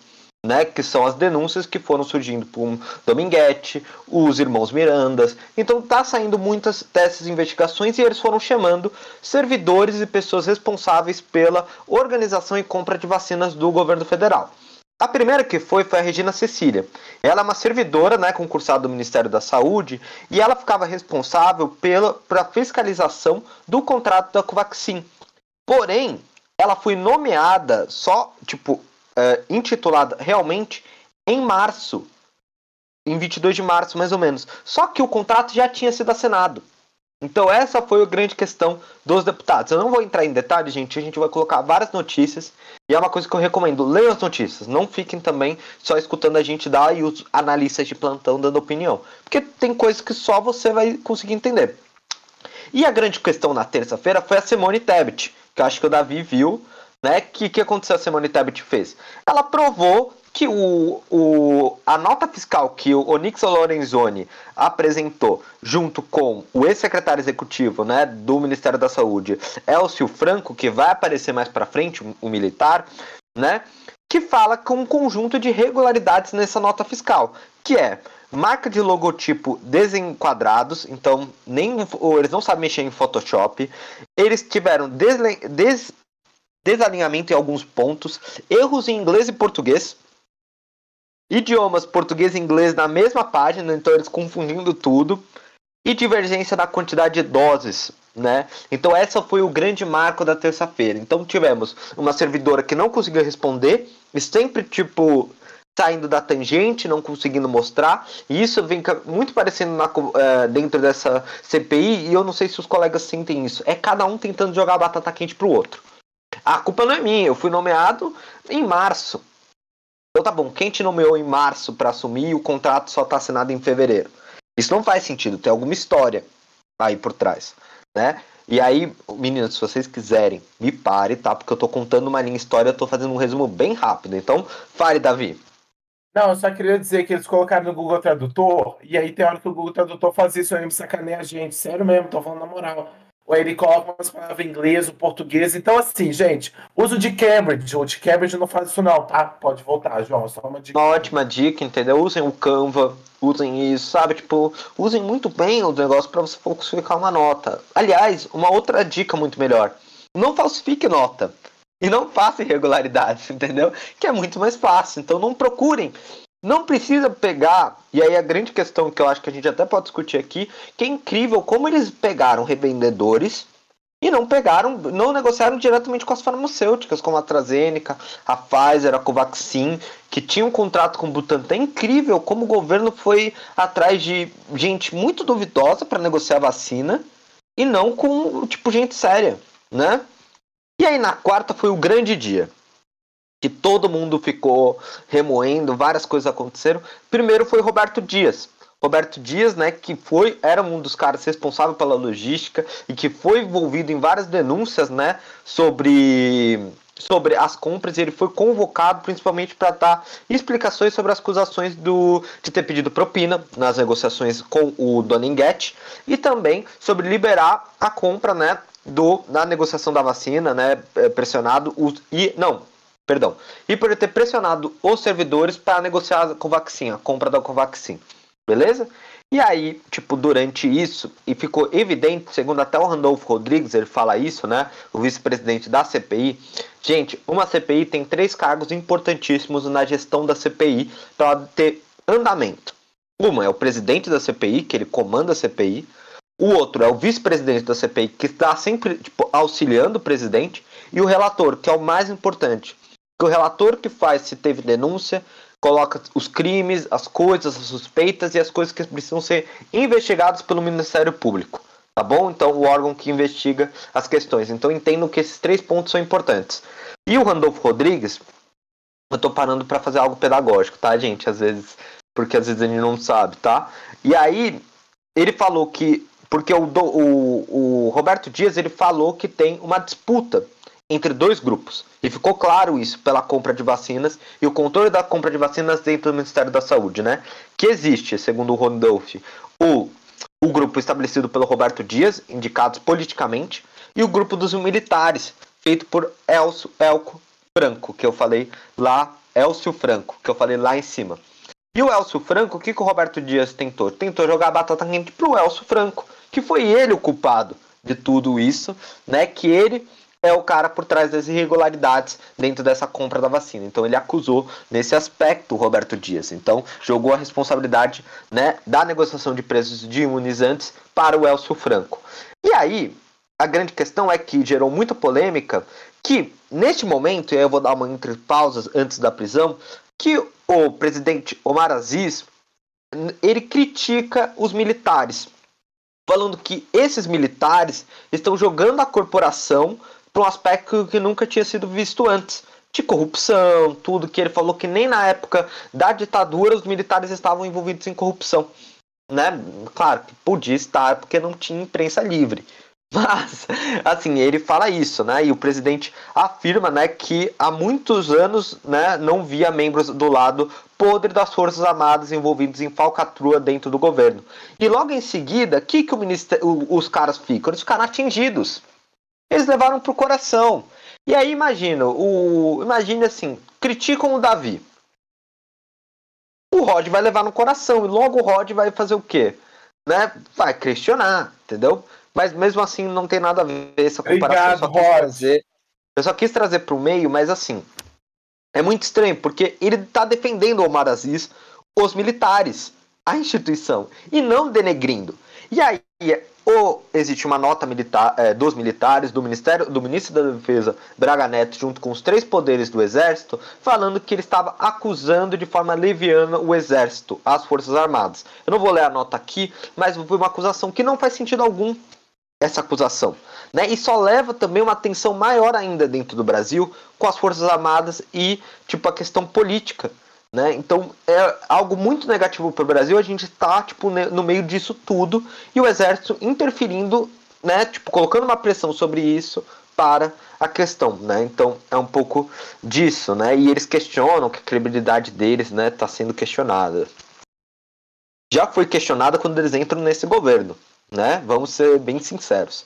né, que são as denúncias que foram surgindo por Dominguete, os irmãos Mirandas. Então tá saindo muitas dessas investigações e eles foram chamando servidores e pessoas responsáveis pela organização e compra de vacinas do governo federal. A primeira que foi foi a Regina Cecília. Ela é uma servidora, né, concursada do Ministério da Saúde, e ela ficava responsável pela pra fiscalização do contrato da Covaxin. Porém, ela foi nomeada só, tipo, uh, intitulada realmente em março, em 22 de março mais ou menos. Só que o contrato já tinha sido assinado. Então essa foi a grande questão dos deputados. Eu não vou entrar em detalhes, gente. A gente vai colocar várias notícias e é uma coisa que eu recomendo. Leiam as notícias. Não fiquem também só escutando a gente dar e os analistas de plantão dando opinião, porque tem coisas que só você vai conseguir entender. E a grande questão na terça-feira foi a Simone Tebet, que eu acho que o Davi viu né? Que que aconteceu a Simone Tebet fez? Ela provou que o, o, a nota fiscal que o Onyx Lorenzoni apresentou junto com o ex-secretário executivo né, do Ministério da Saúde, Elcio Franco, que vai aparecer mais para frente, o um, militar, né, que fala com um conjunto de irregularidades nessa nota fiscal, que é marca de logotipo desenquadrados, então nem eles não sabem mexer em Photoshop, eles tiveram des, des desalinhamento em alguns pontos, erros em inglês e português, idiomas português e inglês na mesma página, então eles confundindo tudo, e divergência na quantidade de doses, né? Então essa foi o grande marco da terça-feira. Então tivemos uma servidora que não conseguiu responder, e sempre tipo saindo da tangente, não conseguindo mostrar, e isso vem muito parecendo na, uh, dentro dessa CPI, e eu não sei se os colegas sentem isso. É cada um tentando jogar a batata quente pro outro. A culpa não é minha, eu fui nomeado em março. Então tá bom, quem te nomeou em março para assumir e o contrato só tá assinado em fevereiro? Isso não faz sentido, tem alguma história aí por trás, né? E aí, meninas, se vocês quiserem, me pare, tá? Porque eu tô contando uma linha história, eu tô fazendo um resumo bem rápido. Então, fale, Davi. Não, eu só queria dizer que eles colocaram no Google Tradutor, e aí tem hora que o Google Tradutor faz isso, aí sacaneia a gente. Sério mesmo, tô falando na moral ou ele coloca umas palavras em inglês, o português. Então, assim, gente, uso de Cambridge. O de Cambridge não faz isso, não, tá? Pode voltar, João. Só uma dica. Uma ótima dica, entendeu? Usem o Canva, usem isso, sabe? Tipo, usem muito bem o negócio para você falsificar uma nota. Aliás, uma outra dica muito melhor: não falsifique nota. E não faça irregularidades, entendeu? Que é muito mais fácil. Então, não procurem não precisa pegar, e aí a grande questão que eu acho que a gente até pode discutir aqui, que é incrível como eles pegaram revendedores e não pegaram, não negociaram diretamente com as farmacêuticas, como a AstraZeneca, a Pfizer, a Covaxin, que tinham um contrato com o Butantan. É incrível como o governo foi atrás de gente muito duvidosa para negociar vacina e não com, tipo, gente séria, né? E aí na quarta foi o grande dia que todo mundo ficou remoendo, várias coisas aconteceram. Primeiro foi Roberto Dias. Roberto Dias, né, que foi era um dos caras responsável pela logística e que foi envolvido em várias denúncias, né, sobre sobre as compras, ele foi convocado principalmente para dar explicações sobre as acusações do, de ter pedido propina nas negociações com o Doninguete e também sobre liberar a compra né, do na negociação da vacina, né, é, pressionado os e não, perdão, e por ter pressionado os servidores para negociar a Covaxin, a compra da Covaxin, beleza? E aí, tipo, durante isso, e ficou evidente, segundo até o Randolfo Rodrigues, ele fala isso, né? O vice-presidente da CPI. Gente, uma CPI tem três cargos importantíssimos na gestão da CPI para ter andamento. Uma é o presidente da CPI, que ele comanda a CPI. O outro é o vice-presidente da CPI, que está sempre tipo, auxiliando o presidente. E o relator, que é o mais importante. Que o relator que faz se teve denúncia, coloca os crimes, as coisas, as suspeitas e as coisas que precisam ser investigadas pelo Ministério Público. Tá bom? Então, o órgão que investiga as questões. Então, entendo que esses três pontos são importantes. E o Randolfo Rodrigues, eu tô parando para fazer algo pedagógico, tá, gente? Às vezes, porque às vezes ele não sabe, tá? E aí, ele falou que. Porque o, o, o Roberto Dias ele falou que tem uma disputa entre dois grupos. E ficou claro isso pela compra de vacinas e o controle da compra de vacinas dentro do Ministério da Saúde, né? Que existe, segundo o Rondolph, o, o grupo estabelecido pelo Roberto Dias, indicados politicamente, e o grupo dos militares, feito por Elcio, Elco Franco, que eu falei lá, Elcio Franco, que eu falei lá em cima. E o Elcio Franco, o que, que o Roberto Dias tentou? Tentou jogar a batata quente pro Elcio Franco, que foi ele o culpado de tudo isso, né? Que ele é o cara por trás das irregularidades dentro dessa compra da vacina. Então ele acusou nesse aspecto o Roberto Dias. Então jogou a responsabilidade né, da negociação de preços de imunizantes para o Elcio Franco. E aí, a grande questão é que gerou muita polêmica que, neste momento, e aí eu vou dar uma entre pausas antes da prisão, que o presidente Omar Aziz ele critica os militares, falando que esses militares estão jogando a corporação para um aspecto que nunca tinha sido visto antes. De corrupção, tudo que ele falou que nem na época da ditadura os militares estavam envolvidos em corrupção. Né? Claro que podia estar porque não tinha imprensa livre. Mas, assim, ele fala isso, né? E o presidente afirma, né, que há muitos anos, né, não via membros do lado podre das Forças Armadas envolvidos em falcatrua dentro do governo. E logo em seguida, que, que o os caras ficam? Eles ficaram atingidos eles levaram pro coração. E aí imagina, o imagine assim, criticam o Davi. O Rod vai levar no coração e logo o Rod vai fazer o quê? Né? Vai questionar, entendeu? Mas mesmo assim não tem nada a ver essa comparação. Obrigado, eu, só trazer, eu só quis trazer para o meio, mas assim, é muito estranho, porque ele está defendendo o Omar Aziz, os militares, a instituição, e não denegrindo. E aí, ou existe uma nota militar é, dos militares, do Ministério, do Ministro da Defesa Braga Neto, junto com os três poderes do Exército, falando que ele estava acusando de forma leviana o Exército, as Forças Armadas. Eu não vou ler a nota aqui, mas foi uma acusação que não faz sentido algum essa acusação. Né? E só leva também uma tensão maior ainda dentro do Brasil com as Forças Armadas e tipo a questão política né? Então é algo muito negativo para o Brasil. A gente está tipo, no meio disso tudo e o exército interferindo, né? tipo, colocando uma pressão sobre isso para a questão. Né? Então é um pouco disso. Né? E eles questionam que a credibilidade deles está né, tá sendo questionada. Já foi questionada quando eles entram nesse governo. Né? Vamos ser bem sinceros.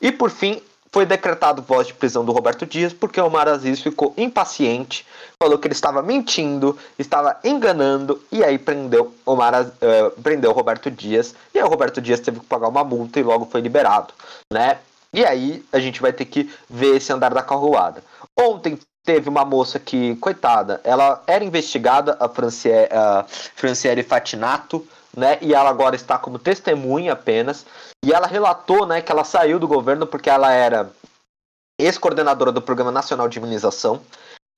E por fim, foi decretado voz de prisão do Roberto Dias porque o Omar Aziz ficou impaciente, falou que ele estava mentindo, estava enganando e aí prendeu Omar, uh, prendeu o Roberto Dias e aí o Roberto Dias teve que pagar uma multa e logo foi liberado, né? E aí a gente vai ter que ver esse andar da carruada. Ontem teve uma moça que, coitada, ela era investigada, a Franciele, a Franciele Fatinato, né? E ela agora está como testemunha apenas. E ela relatou, né, que ela saiu do governo porque ela era ex-coordenadora do Programa Nacional de Imunização.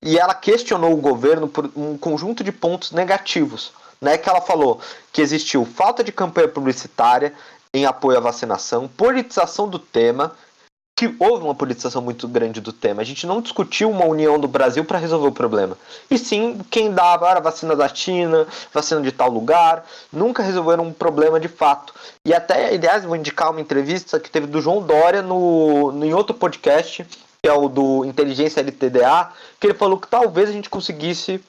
E ela questionou o governo por um conjunto de pontos negativos, né? Que ela falou que existiu falta de campanha publicitária em apoio à vacinação, politização do tema, que houve uma politização muito grande do tema. A gente não discutiu uma união do Brasil para resolver o problema. E sim, quem dava era vacina da China, vacina de tal lugar, nunca resolveram um problema de fato. E até, aliás, vou indicar uma entrevista que teve do João Dória no, no em outro podcast, que é o do Inteligência LTDA, que ele falou que talvez a gente conseguisse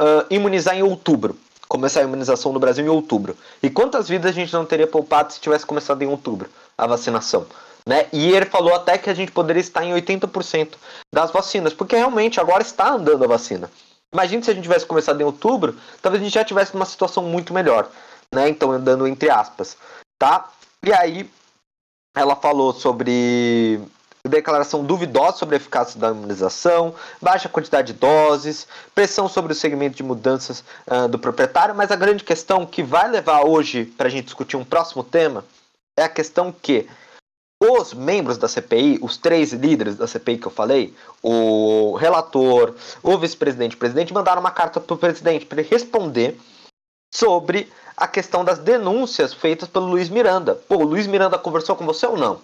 uh, imunizar em outubro. Começar a imunização no Brasil em outubro. E quantas vidas a gente não teria poupado se tivesse começado em outubro a vacinação? Né? E ele falou até que a gente poderia estar em 80% das vacinas, porque realmente agora está andando a vacina. Imagina se a gente tivesse começado em outubro, talvez a gente já tivesse numa situação muito melhor, né? Então andando entre aspas, tá? E aí ela falou sobre declaração duvidosa sobre a eficácia da imunização, baixa quantidade de doses, pressão sobre o segmento de mudanças uh, do proprietário, mas a grande questão que vai levar hoje para a gente discutir um próximo tema é a questão que os membros da CPI, os três líderes da CPI que eu falei, o relator, o vice-presidente e o presidente, mandaram uma carta para o presidente para ele responder sobre a questão das denúncias feitas pelo Luiz Miranda. Pô, o Luiz Miranda conversou com você ou não?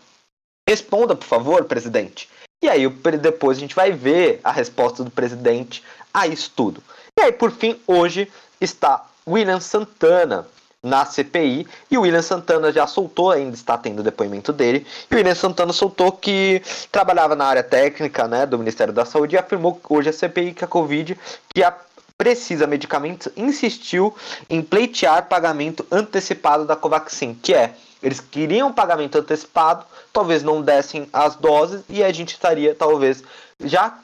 Responda, por favor, presidente. E aí depois a gente vai ver a resposta do presidente a isso tudo. E aí, por fim, hoje está William Santana na CPI e o William Santana já soltou, ainda está tendo o depoimento dele. E o William Santana soltou que trabalhava na área técnica né, do Ministério da Saúde e afirmou hoje a CPI que a Covid, que a precisa medicamentos, insistiu em pleitear pagamento antecipado da Covaxin, que é eles queriam pagamento antecipado, talvez não dessem as doses e a gente estaria talvez já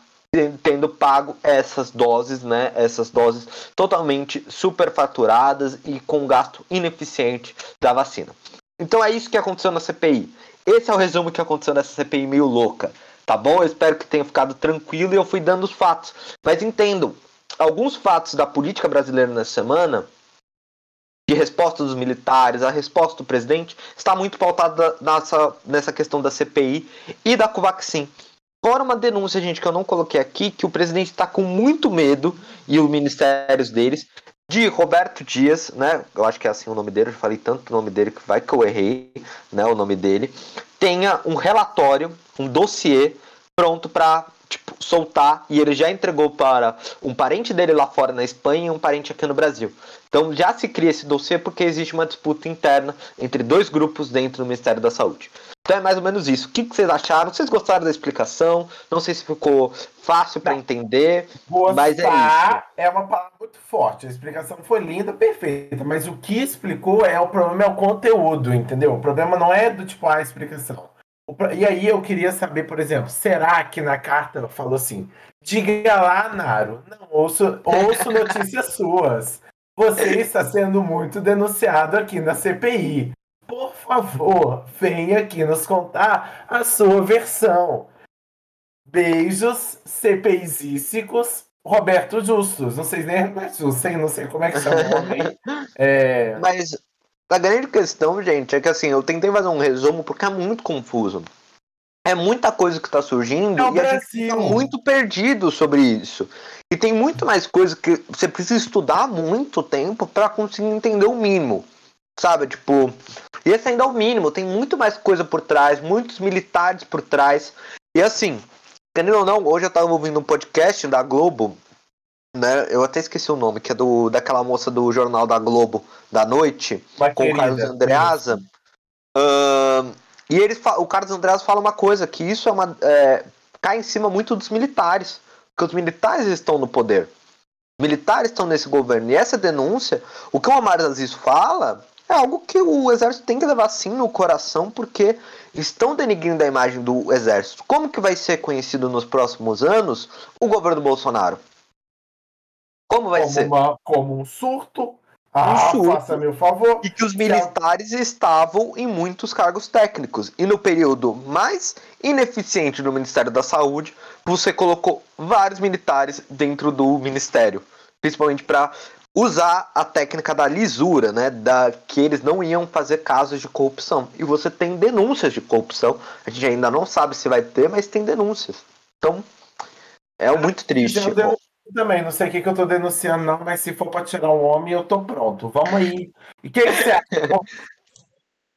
tendo pago essas doses, né? Essas doses totalmente superfaturadas e com gasto ineficiente da vacina. Então é isso que aconteceu na CPI. Esse é o resumo que aconteceu nessa CPI meio louca, tá bom? Eu espero que tenha ficado tranquilo e eu fui dando os fatos. Mas entendam, alguns fatos da política brasileira nessa semana de resposta dos militares, a resposta do presidente, está muito pautada nessa, nessa questão da CPI e da Covaxin. Fora uma denúncia, gente, que eu não coloquei aqui, que o presidente está com muito medo, e os ministérios deles, de Roberto Dias, né? Eu acho que é assim o nome dele, eu falei tanto o nome dele que vai que eu errei, né? O nome dele. Tenha um relatório, um dossiê pronto para tipo, soltar e ele já entregou para um parente dele lá fora na Espanha e um parente aqui no Brasil. Então já se cria esse dossiê porque existe uma disputa interna entre dois grupos dentro do Ministério da Saúde. Então é mais ou menos isso. O que, vocês acharam? Vocês gostaram da explicação? Não sei se ficou fácil para entender, Gostar mas é isso. É uma palavra muito forte. A explicação foi linda, perfeita, mas o que explicou é o problema é o conteúdo, entendeu? O problema não é do tipo a explicação. E aí eu queria saber, por exemplo, será que na carta falou assim: diga lá, Naro, não ouço, ouço notícias suas. Você está sendo muito denunciado aqui na CPI. Por favor, venha aqui nos contar a sua versão. Beijos CPIzísticos, Roberto Justus. Não sei nem Roberto Justus, não sei como é que chama o nome. É... Mas a grande questão, gente, é que assim, eu tentei fazer um resumo porque é muito confuso. É muita coisa que está surgindo é e a gente está muito perdido sobre isso. E tem muito mais coisa que você precisa estudar muito tempo para conseguir entender o mínimo. Sabe? Tipo, e esse ainda é o mínimo, tem muito mais coisa por trás, muitos militares por trás. E assim, entendeu ou não, hoje eu estava ouvindo um podcast da Globo né? Eu até esqueci o nome, que é do daquela moça do jornal da Globo da noite, Uma com querida, o Carlos Andreasa. Uh, e ele o Carlos Andreasa fala uma coisa, que isso é uma. É, cai em cima muito dos militares. Porque os militares estão no poder. Os militares estão nesse governo. E essa denúncia, o que o Omar Aziz fala é algo que o exército tem que levar sim no coração, porque estão denigrindo a imagem do exército. Como que vai ser conhecido nos próximos anos o governo Bolsonaro? Como vai como ser? Uma, como um surto. Ah, um faça meu favor. E que os militares estavam em muitos cargos técnicos. E no período mais ineficiente do Ministério da Saúde, você colocou vários militares dentro do ministério. Principalmente para usar a técnica da lisura, né? Da, que eles não iam fazer casos de corrupção. E você tem denúncias de corrupção. A gente ainda não sabe se vai ter, mas tem denúncias. Então, é muito triste também, não sei o que, que eu tô denunciando, não, mas se for pra tirar um homem, eu tô pronto. Vamos aí. E o que, que você acha?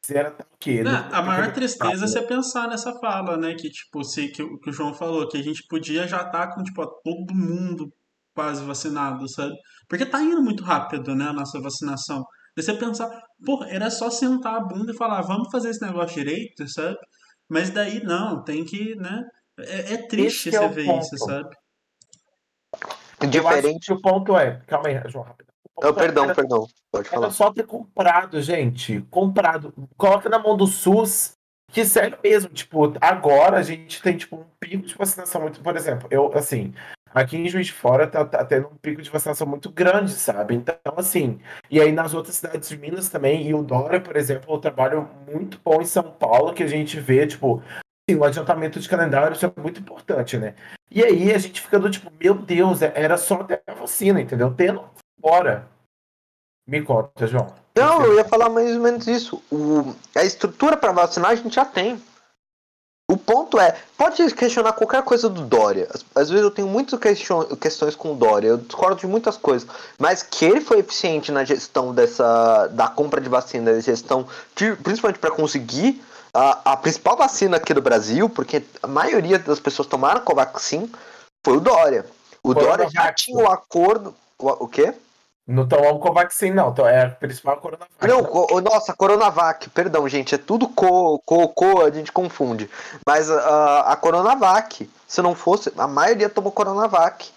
Era tá? Não, a maior tristeza é você pensar nessa fala, né? Que, tipo, se, que, que o João falou, que a gente podia já estar tá com, tipo, todo mundo quase vacinado, sabe? Porque tá indo muito rápido, né, a nossa vacinação. E você pensar, pô, era só sentar a bunda e falar, vamos fazer esse negócio direito, sabe? Mas daí não, tem que, né? É, é triste esse você é ver ponto. isso, sabe? Diferente. o ponto é. Calma aí, João, rápido. Oh, perdão, era, perdão. Pode falar. Era só ter comprado, gente. Comprado. Coloca na mão do SUS. que sério mesmo, tipo, agora a gente tem, tipo, um pico de vacinação muito, por exemplo, eu, assim, aqui em Juiz de Fora tá, tá tendo um pico de vacinação muito grande, sabe? Então, assim, e aí nas outras cidades de Minas também, e o Dória, por exemplo, o trabalho muito bom em São Paulo, que a gente vê, tipo, assim, o adiantamento de calendário, isso é muito importante, né? E aí a gente fica do tipo, meu Deus, é, era só ter a vacina, entendeu? Tendo, bora. Me conta, João. Não, eu ia falar mais ou menos isso. O, a estrutura para vacinar a gente já tem. O ponto é, pode questionar qualquer coisa do Dória. Às, às vezes eu tenho muitas questões com o Dória, eu discordo de muitas coisas, mas que ele foi eficiente na gestão dessa da compra de vacina, da gestão, de, principalmente para conseguir a, a, principal vacina aqui do Brasil, porque a maioria das pessoas tomaram Covaxin, foi o Dória. O Dória já tinha o acordo. O, o quê? Não tomamos Covaxin, não. Então, é a principal Coronavac. Não, co nossa, Coronavac, perdão, gente. É tudo co, co, co a gente confunde. Mas uh, a Coronavac, se não fosse, a maioria tomou Coronavac.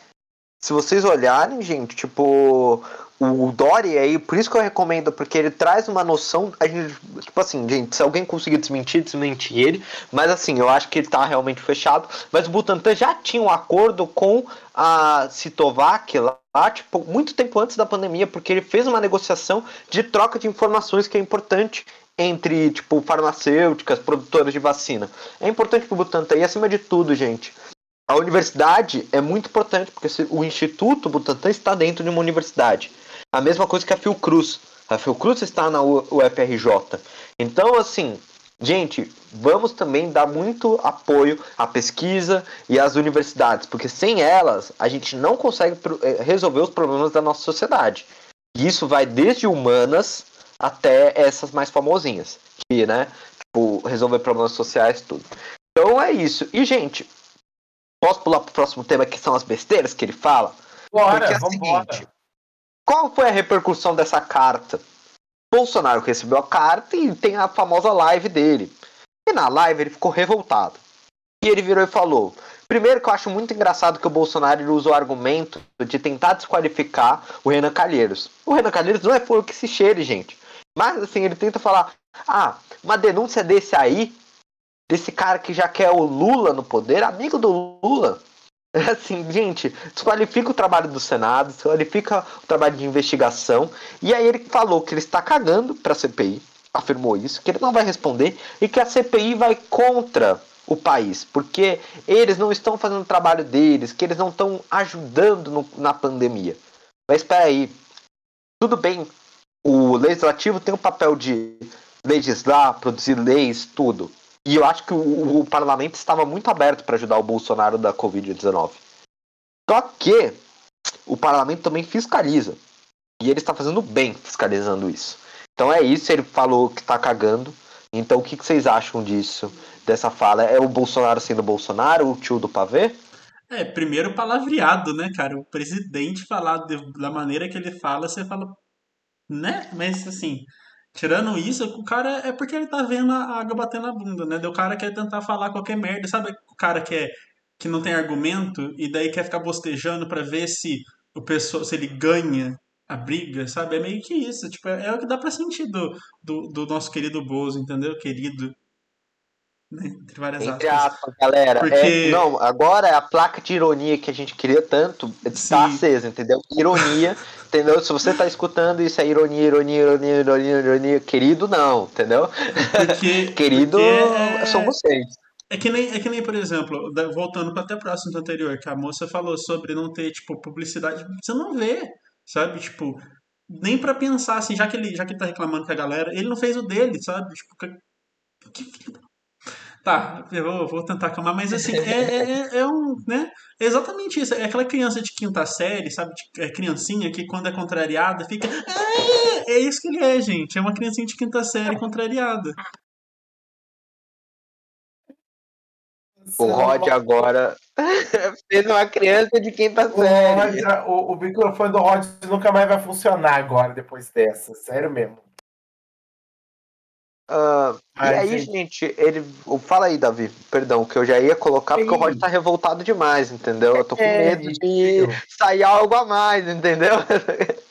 Se vocês olharem, gente, tipo, o Dory aí, por isso que eu recomendo, porque ele traz uma noção, a gente, tipo assim, gente, se alguém conseguir desmentir, desmentir ele, mas assim, eu acho que ele tá realmente fechado, mas o Butantan já tinha um acordo com a Citovac lá, tipo, muito tempo antes da pandemia, porque ele fez uma negociação de troca de informações que é importante entre, tipo, farmacêuticas, produtoras de vacina. É importante pro Butantan, e acima de tudo, gente, a universidade é muito importante, porque o Instituto Butantan está dentro de uma universidade. A mesma coisa que a Fiocruz. A Fiocruz está na UFRJ. Então, assim, gente, vamos também dar muito apoio à pesquisa e às universidades, porque sem elas a gente não consegue eh, resolver os problemas da nossa sociedade. E isso vai desde humanas até essas mais famosinhas, que, né, tipo, resolver problemas sociais tudo. Então é isso. E, gente, posso pular pro próximo tema que são as besteiras que ele fala? Bora, Porque é o seguinte, qual foi a repercussão dessa carta? Bolsonaro recebeu a carta e tem a famosa live dele. E na live ele ficou revoltado. E ele virou e falou: Primeiro que eu acho muito engraçado que o Bolsonaro usa o argumento de tentar desqualificar o Renan Calheiros. O Renan Calheiros não é por que se cheire, gente. Mas assim, ele tenta falar: ah, uma denúncia desse aí, desse cara que já quer o Lula no poder, amigo do Lula. Assim, gente, desqualifica o trabalho do Senado, desqualifica o trabalho de investigação. E aí ele falou que ele está cagando para a CPI, afirmou isso, que ele não vai responder e que a CPI vai contra o país, porque eles não estão fazendo o trabalho deles, que eles não estão ajudando no, na pandemia. Mas espera aí, tudo bem, o legislativo tem o papel de legislar, produzir leis, tudo. E eu acho que o, o parlamento estava muito aberto para ajudar o Bolsonaro da Covid-19. Só que o parlamento também fiscaliza. E ele está fazendo bem fiscalizando isso. Então é isso, ele falou que está cagando. Então o que, que, vocês acham disso, dessa fala? É o Bolsonaro sendo Bolsonaro, o tio do pavê? É, primeiro palavreado, né, cara? O presidente falar de, da maneira que ele fala, você fala. Né? Mas assim, Tirando isso, o cara é porque ele tá vendo a água batendo na bunda, né? Daí o cara quer tentar falar qualquer merda. Sabe o cara que, é, que não tem argumento e daí quer ficar bostejando para ver se o pessoal, se ele ganha a briga, sabe? É meio que isso. Tipo, é, é o que dá pra sentir do, do, do nosso querido Bozo, entendeu? Querido. Né? Entre várias Entre aspas. galera. Porque... É, não, agora a placa de ironia que a gente queria tanto está acesa, entendeu? Ironia, entendeu? Se você está escutando isso é ironia, ironia, ironia, ironia, ironia, querido, não, entendeu? Porque, querido, porque é... são vocês. É que, nem, é que nem, por exemplo, voltando para até o próximo anterior, que a moça falou sobre não ter, tipo, publicidade. Você não vê, sabe? Tipo, nem para pensar, assim, já que ele já que ele tá reclamando com a galera, ele não fez o dele, sabe? Tipo, que, que Tá, eu vou, vou tentar acalmar, mas assim, é, é, é, é um, né? É exatamente isso. É aquela criança de quinta série, sabe? É criancinha que quando é contrariada fica. É, é isso que ele é, gente. É uma criancinha de quinta série contrariada. O Rod agora fez uma criança de quinta série. O, o microfone do Rod nunca mais vai funcionar agora, depois dessa. Sério mesmo. Uh, e aí, gente, ele. Fala aí, Davi, perdão, que eu já ia colocar porque Sim. o Rod tá revoltado demais, entendeu? Eu tô com é, medo de sair algo a mais, entendeu?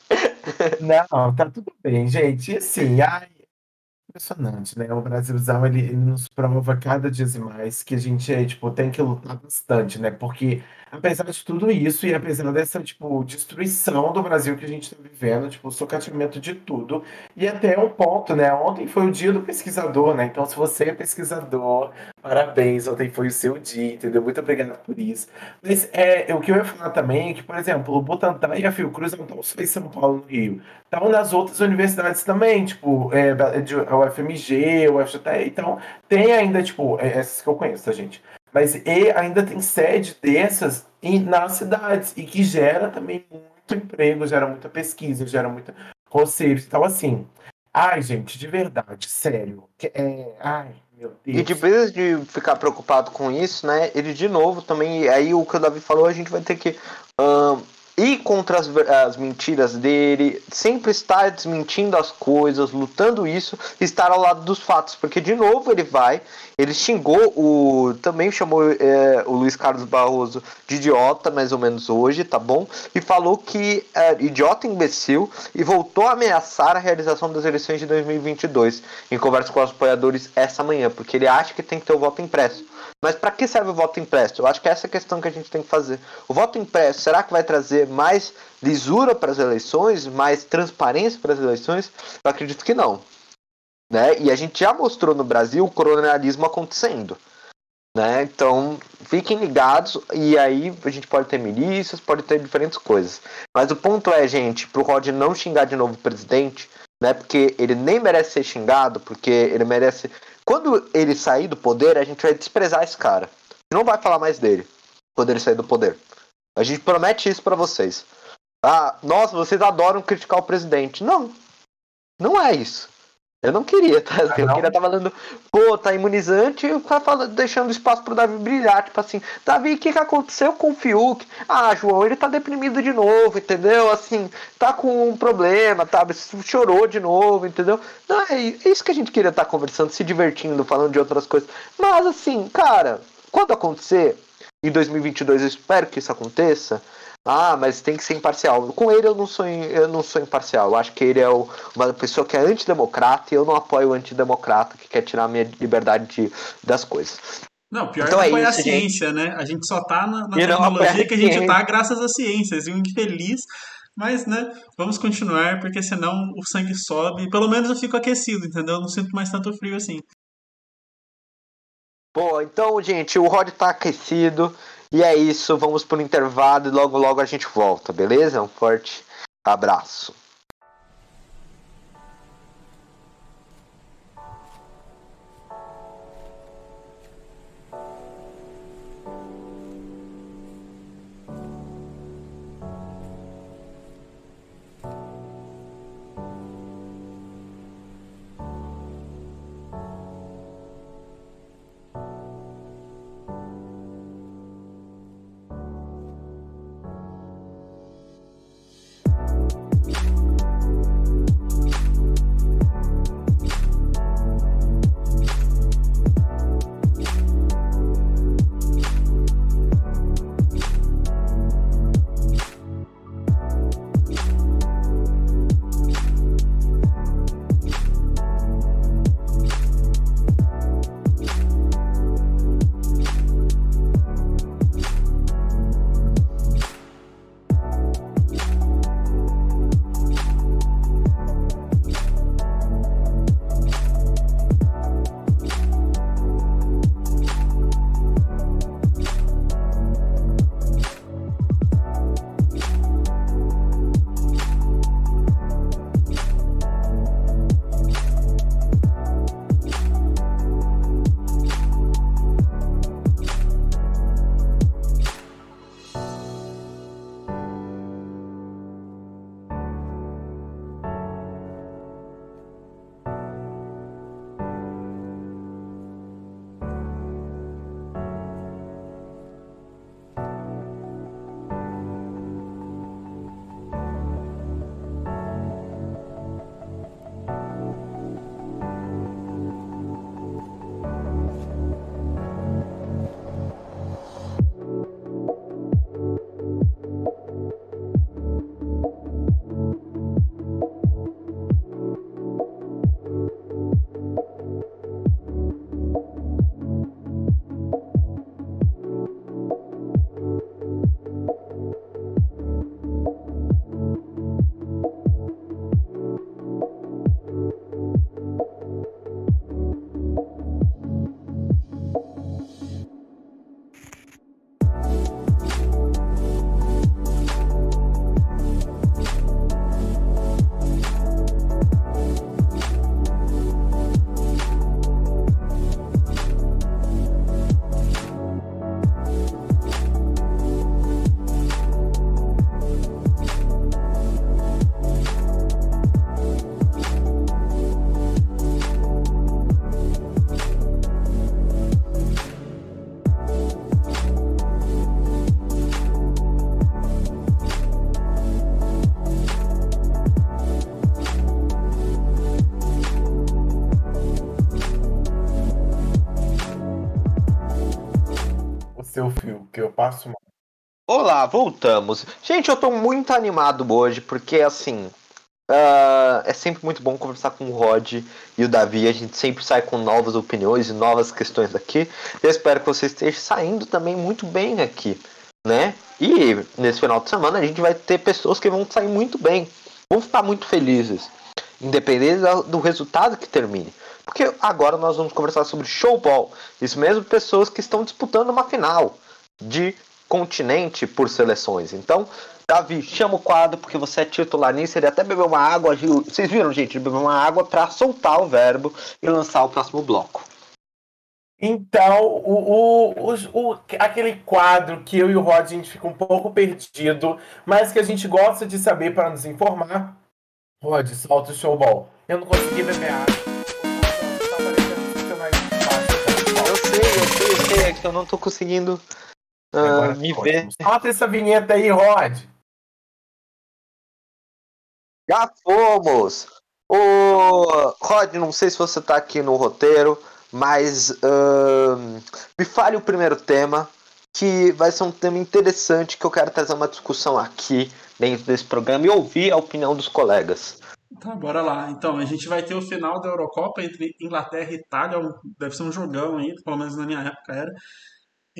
Não, tá tudo bem, gente. E assim, ai, impressionante, né? O Brasilzão, ele, ele nos prova cada dia mais que a gente, é, tipo, tem que lutar bastante, né? Porque apesar de tudo isso e apesar dessa, tipo, destruição do Brasil que a gente está vivendo, tipo, socateamento de tudo, e até um ponto, né? Ontem foi o dia do pesquisador, né? Então, se você é pesquisador, parabéns, ontem foi o seu dia, entendeu? Muito obrigado por isso. Mas é, o que eu ia falar também é que, por exemplo, o Butantan e a Fiocruz não estão só em São Paulo, no Rio, estão nas outras universidades também, tipo, é, o FMG, o FJT, então tem ainda, tipo, é, essas que eu conheço, tá, gente? Mas e ainda tem sede dessas em, nas cidades e que gera também muito emprego, gera muita pesquisa, gera muita conselho. Então, assim, ai, gente, de verdade, sério. É, ai, meu Deus. E de vez de ficar preocupado com isso, né? Ele de novo também. Aí o que o Davi falou, a gente vai ter que. Uh, ir contra as, as, mentiras dele, sempre estar desmentindo as coisas, lutando isso, estar ao lado dos fatos, porque de novo ele vai, ele xingou o, também chamou é, o Luiz Carlos Barroso de idiota, mais ou menos hoje, tá bom? E falou que é idiota imbecil e voltou a ameaçar a realização das eleições de 2022 em conversa com os apoiadores essa manhã, porque ele acha que tem que ter o voto impresso. Mas para que serve o voto impresso? Eu acho que essa é a questão que a gente tem que fazer. O voto impresso, será que vai trazer mais lisura para as eleições, mais transparência para as eleições? Eu acredito que não. Né? E a gente já mostrou no Brasil o colonialismo acontecendo. Né? Então, fiquem ligados e aí a gente pode ter milícias, pode ter diferentes coisas. Mas o ponto é, gente, para o Rod não xingar de novo o presidente, né? Porque ele nem merece ser xingado, porque ele merece quando ele sair do poder, a gente vai desprezar esse cara. Não vai falar mais dele quando ele sair do poder. A gente promete isso para vocês. Ah, nossa, vocês adoram criticar o presidente. Não. Não é isso. Eu não queria, tá? Ah, eu queria estar tá falando, pô, tá imunizante e falando, deixando espaço pro Davi brilhar. Tipo assim, Davi, o que, que aconteceu com o Fiuk? Ah, João, ele tá deprimido de novo, entendeu? Assim, tá com um problema, tá? Chorou de novo, entendeu? Não, é isso que a gente queria estar tá conversando, se divertindo, falando de outras coisas. Mas assim, cara, quando acontecer, em 2022 eu espero que isso aconteça, ah, mas tem que ser imparcial. Com ele eu não sou, eu não sou imparcial. Eu acho que ele é o, uma pessoa que é antidemocrata e eu não apoio o antidemocrata que quer tirar a minha liberdade de, das coisas. Não, pior então é apoiar é isso, a ciência, gente. né? A gente só tá na, na tecnologia que a gente tá graças às ciências. E um infeliz mas, né, vamos continuar, porque senão o sangue sobe. Pelo menos eu fico aquecido, entendeu? Eu não sinto mais tanto frio assim. Bom, então, gente, o Rod tá aquecido. E é isso, vamos para o intervalo e logo logo a gente volta, beleza? Um forte abraço. Passo mal. Olá, voltamos. Gente, eu tô muito animado hoje, porque assim. Uh, é sempre muito bom conversar com o Rod e o Davi. A gente sempre sai com novas opiniões e novas questões aqui. Eu espero que você esteja saindo também muito bem aqui, né? E nesse final de semana a gente vai ter pessoas que vão sair muito bem, vão ficar muito felizes, independente do resultado que termine. Porque agora nós vamos conversar sobre showball. Isso mesmo, pessoas que estão disputando uma final de continente por seleções. Então, Davi, chama o quadro porque você é titular nisso. Ele até bebeu uma água. Vocês viram, gente? Ele bebeu uma água para soltar o verbo e lançar o próximo bloco. Então, o, o, o, o, aquele quadro que eu e o Rod a gente fica um pouco perdido, mas que a gente gosta de saber para nos informar. Rod, solta o showball. Eu não consegui beber água. Eu sei, eu sei, eu sei, é que eu não tô conseguindo uh, me. Solta essa vinheta aí, Rod. Já fomos! Ô, Rod, não sei se você tá aqui no roteiro, mas me fale o primeiro tema, que vai ser um tema interessante que eu quero trazer uma discussão aqui dentro desse programa e ouvir a opinião dos colegas. Tá, bora lá. Então, a gente vai ter o final da Eurocopa entre Inglaterra e Itália, deve ser um jogão aí, pelo menos na minha época era.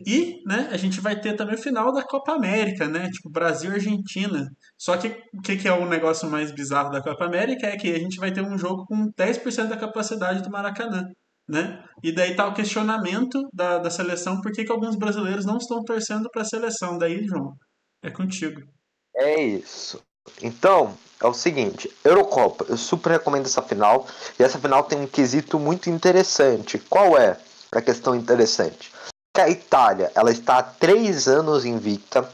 E, né, a gente vai ter também o final da Copa América, né? Tipo, Brasil e Argentina. Só que o que, que, é o negócio mais bizarro da Copa América é que a gente vai ter um jogo com 10% da capacidade do Maracanã, né? E daí tá o questionamento da, da seleção, por que, que alguns brasileiros não estão torcendo para a seleção. Daí, João, é contigo. É isso. Então, é o seguinte, Eurocopa, eu super recomendo essa final, e essa final tem um quesito muito interessante. Qual é a questão interessante? Que a Itália ela está há três anos invicta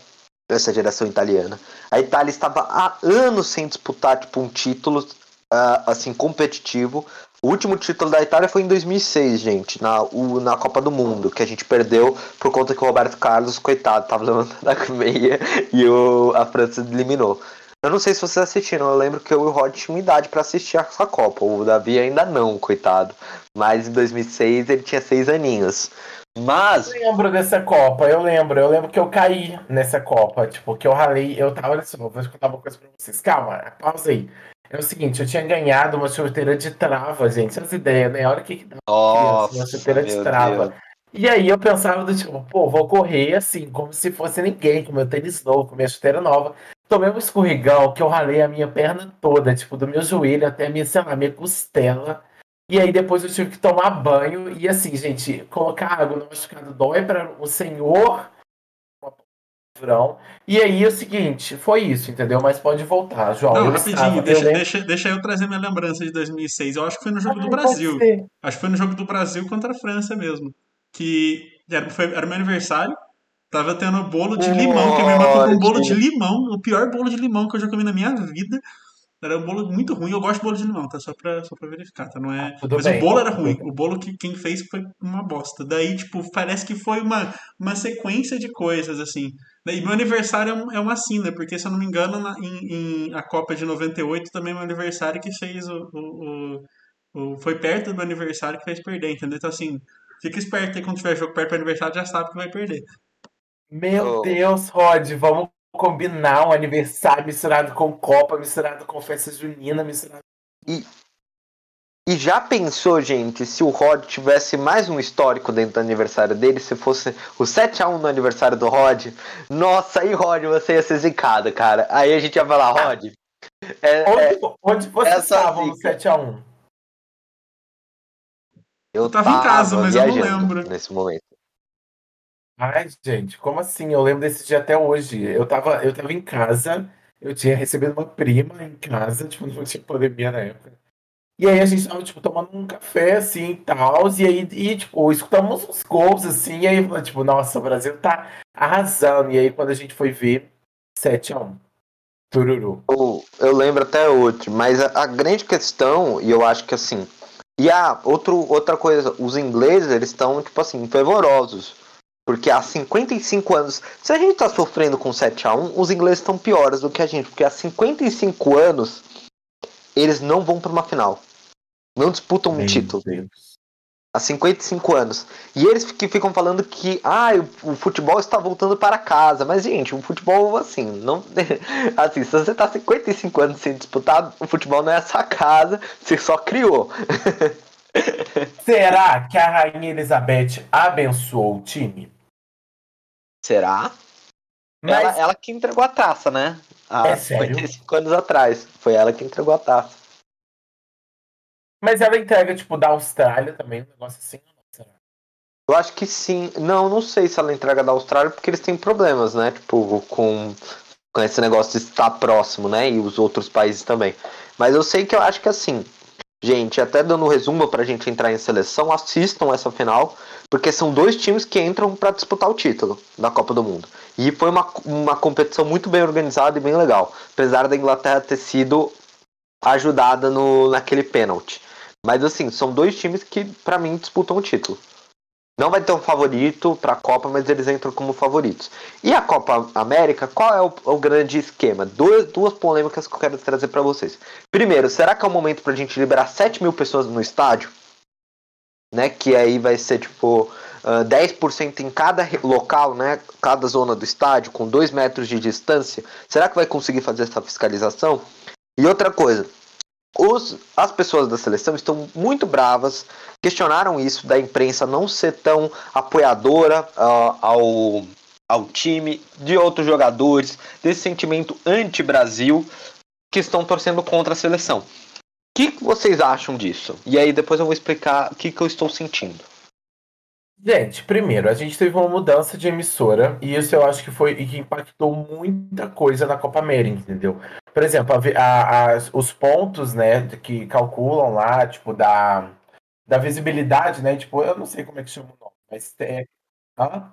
essa geração italiana. A Itália estava há anos sem disputar tipo um título uh, assim competitivo. O último título da Itália foi em 2006, gente, na, o, na Copa do Mundo, que a gente perdeu por conta que o Roberto Carlos, coitado, estava levantando a meia e o, a França eliminou. Eu não sei se vocês assistiram, eu lembro que eu e o Rod tinham idade para assistir essa Copa. O Davi ainda não, coitado. Mas em 2006 ele tinha seis aninhos. Mas. Eu lembro dessa Copa, eu lembro. Eu lembro que eu caí nessa Copa. Tipo, que eu ralei. Eu tava. Olha só, vou contar uma coisa pra vocês. Calma, pausa aí. É o seguinte, eu tinha ganhado uma chuteira de trava, gente. Essa ideia, né? Olha o que, que dá Nossa, uma chuteira de trava. Deus. E aí eu pensava do tipo, pô, vou correr assim, como se fosse ninguém, com meu tênis novo, com minha chuteira nova. Tomei um escorregão que eu ralei a minha perna toda, tipo, do meu joelho até a minha, sei lá, minha costela. E aí depois eu tive que tomar banho. E assim, gente, colocar água no machucado dói para o senhor. E aí é o seguinte, foi isso, entendeu? Mas pode voltar, João. Não, rapidinho, deixa, eu deixa, deixa eu trazer minha lembrança de 2006. Eu acho que foi no jogo ah, do Brasil. Acho que foi no jogo do Brasil contra a França mesmo. Que era, foi, era meu aniversário. Tava tendo bolo de limão, que a minha irmã um bolo de limão, o pior bolo de limão que eu já comi na minha vida. Era um bolo muito ruim. Eu gosto de bolo de limão, tá? Só pra, só pra verificar, tá? Não é... Ah, Mas bem, o bolo era ruim. O bolo que quem fez foi uma bosta. Daí, tipo, parece que foi uma, uma sequência de coisas, assim. E meu aniversário é, é uma sina, porque se eu não me engano, na, em, em, a Copa de 98 também é meu aniversário que fez o, o, o, o, Foi perto do meu aniversário que fez perder, entendeu? Então, assim, fica esperto aí quando tiver jogo perto do aniversário, já sabe que vai perder. Meu oh. Deus, Rod, vamos combinar um aniversário misturado com Copa, misturado com festa junina, misturado. E, e já pensou, gente, se o Rod tivesse mais um histórico dentro do aniversário dele, se fosse o 7x1 no aniversário do Rod? Nossa, aí, Rod, você ia ser zicado, cara. Aí a gente ia falar, Rod. É, onde, é, onde você estava no 7x1? Eu tava, tava em casa, mas eu não lembro. Nesse momento. Ai, gente, como assim? Eu lembro desse dia até hoje. Eu tava, eu tava em casa, eu tinha recebido uma prima em casa, tipo, não tinha pandemia na época. E aí a gente tava, tipo, tomando um café, assim, e tal, e aí, e, tipo, escutamos uns gols, assim, e aí, tipo, nossa, o Brasil tá arrasando. E aí, quando a gente foi ver, 7x1. Tururu. Eu, eu lembro até hoje, mas a, a, grande questão, e eu acho que, assim, e a outro, outra coisa, os ingleses, eles estão, tipo assim, fervorosos. Porque há 55 anos, se a gente está sofrendo com 7 a 1 os ingleses estão piores do que a gente. Porque há 55 anos, eles não vão para uma final. Não disputam um título. Deus. há 55 anos. E eles que ficam falando que ah, o, futebol está voltando para casa. Mas, gente, o futebol, assim, não. Assim, se você está 55 anos sem disputar, o futebol não é essa casa, você só criou. Será que a Rainha Elizabeth abençoou o time? Será? Mas... Ela, ela que entregou a taça, né? Há é 55 anos atrás. Foi ela que entregou a taça. Mas ela entrega, tipo, da Austrália também, um negócio assim. Eu acho que sim. Não, não sei se ela entrega da Austrália, porque eles têm problemas, né? Tipo, com, com esse negócio de estar próximo, né? E os outros países também. Mas eu sei que eu acho que assim. Gente, até dando um resumo pra gente entrar em seleção, assistam essa final, porque são dois times que entram para disputar o título da Copa do Mundo. E foi uma, uma competição muito bem organizada e bem legal, apesar da Inglaterra ter sido ajudada no, naquele pênalti. Mas assim, são dois times que para mim disputam o título. Não vai ter um favorito para a Copa, mas eles entram como favoritos. E a Copa América, qual é o, o grande esquema? Duas, duas polêmicas que eu quero trazer para vocês. Primeiro, será que é o momento para a gente liberar 7 mil pessoas no estádio? Né, que aí vai ser tipo uh, 10% em cada local, né, cada zona do estádio, com 2 metros de distância. Será que vai conseguir fazer essa fiscalização? E outra coisa, os, as pessoas da seleção estão muito bravas, questionaram isso da imprensa não ser tão apoiadora uh, ao, ao time, de outros jogadores, desse sentimento anti-Brasil que estão torcendo contra a seleção. O que, que vocês acham disso? E aí depois eu vou explicar o que, que eu estou sentindo. Gente, primeiro, a gente teve uma mudança de emissora e isso eu acho que foi e que impactou muita coisa na Copa América, entendeu? Por exemplo, a, a, os pontos, né, que calculam lá, tipo, da, da visibilidade, né? Tipo, eu não sei como é que chama o nome, mas é. Hã?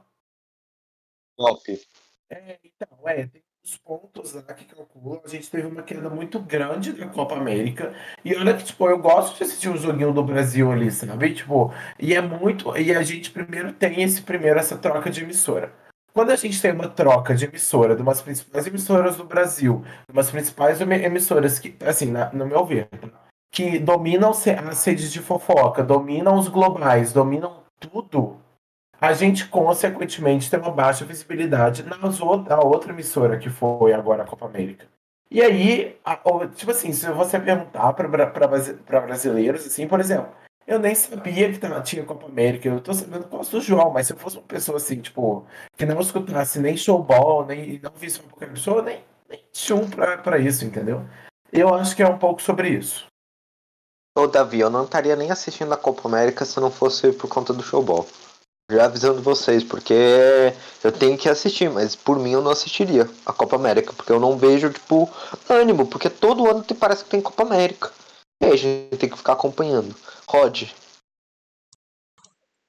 Top. É, então, é, tem os pontos lá que calculam. A gente teve uma queda muito grande da Copa América. E olha que, tipo, eu gosto de assistir o joguinho do Brasil ali, sabe? Tipo, e é muito. E a gente primeiro tem esse primeiro, essa troca de emissora. Quando a gente tem uma troca de emissora de umas principais emissoras do Brasil, de umas principais emissoras que, assim, na, no meu ver, que dominam as redes de fofoca, dominam os globais, dominam tudo, a gente consequentemente tem uma baixa visibilidade na outra emissora que foi agora a Copa América. E aí, a, tipo assim, se você perguntar para brasileiros, assim, por exemplo, eu nem sabia que tinha Copa América, eu tô sabendo por causa do João, mas se eu fosse uma pessoa assim, tipo, que não escutasse nem showball, nem não visse uma pessoa, nem, nem tinha um isso, entendeu? Eu acho que é um pouco sobre isso. Ô, Davi, eu não estaria nem assistindo a Copa América se não fosse por conta do showball. Já avisando vocês, porque eu tenho que assistir, mas por mim eu não assistiria a Copa América, porque eu não vejo, tipo, ânimo, porque todo ano parece que tem Copa América. E aí a gente tem que ficar acompanhando. Rod.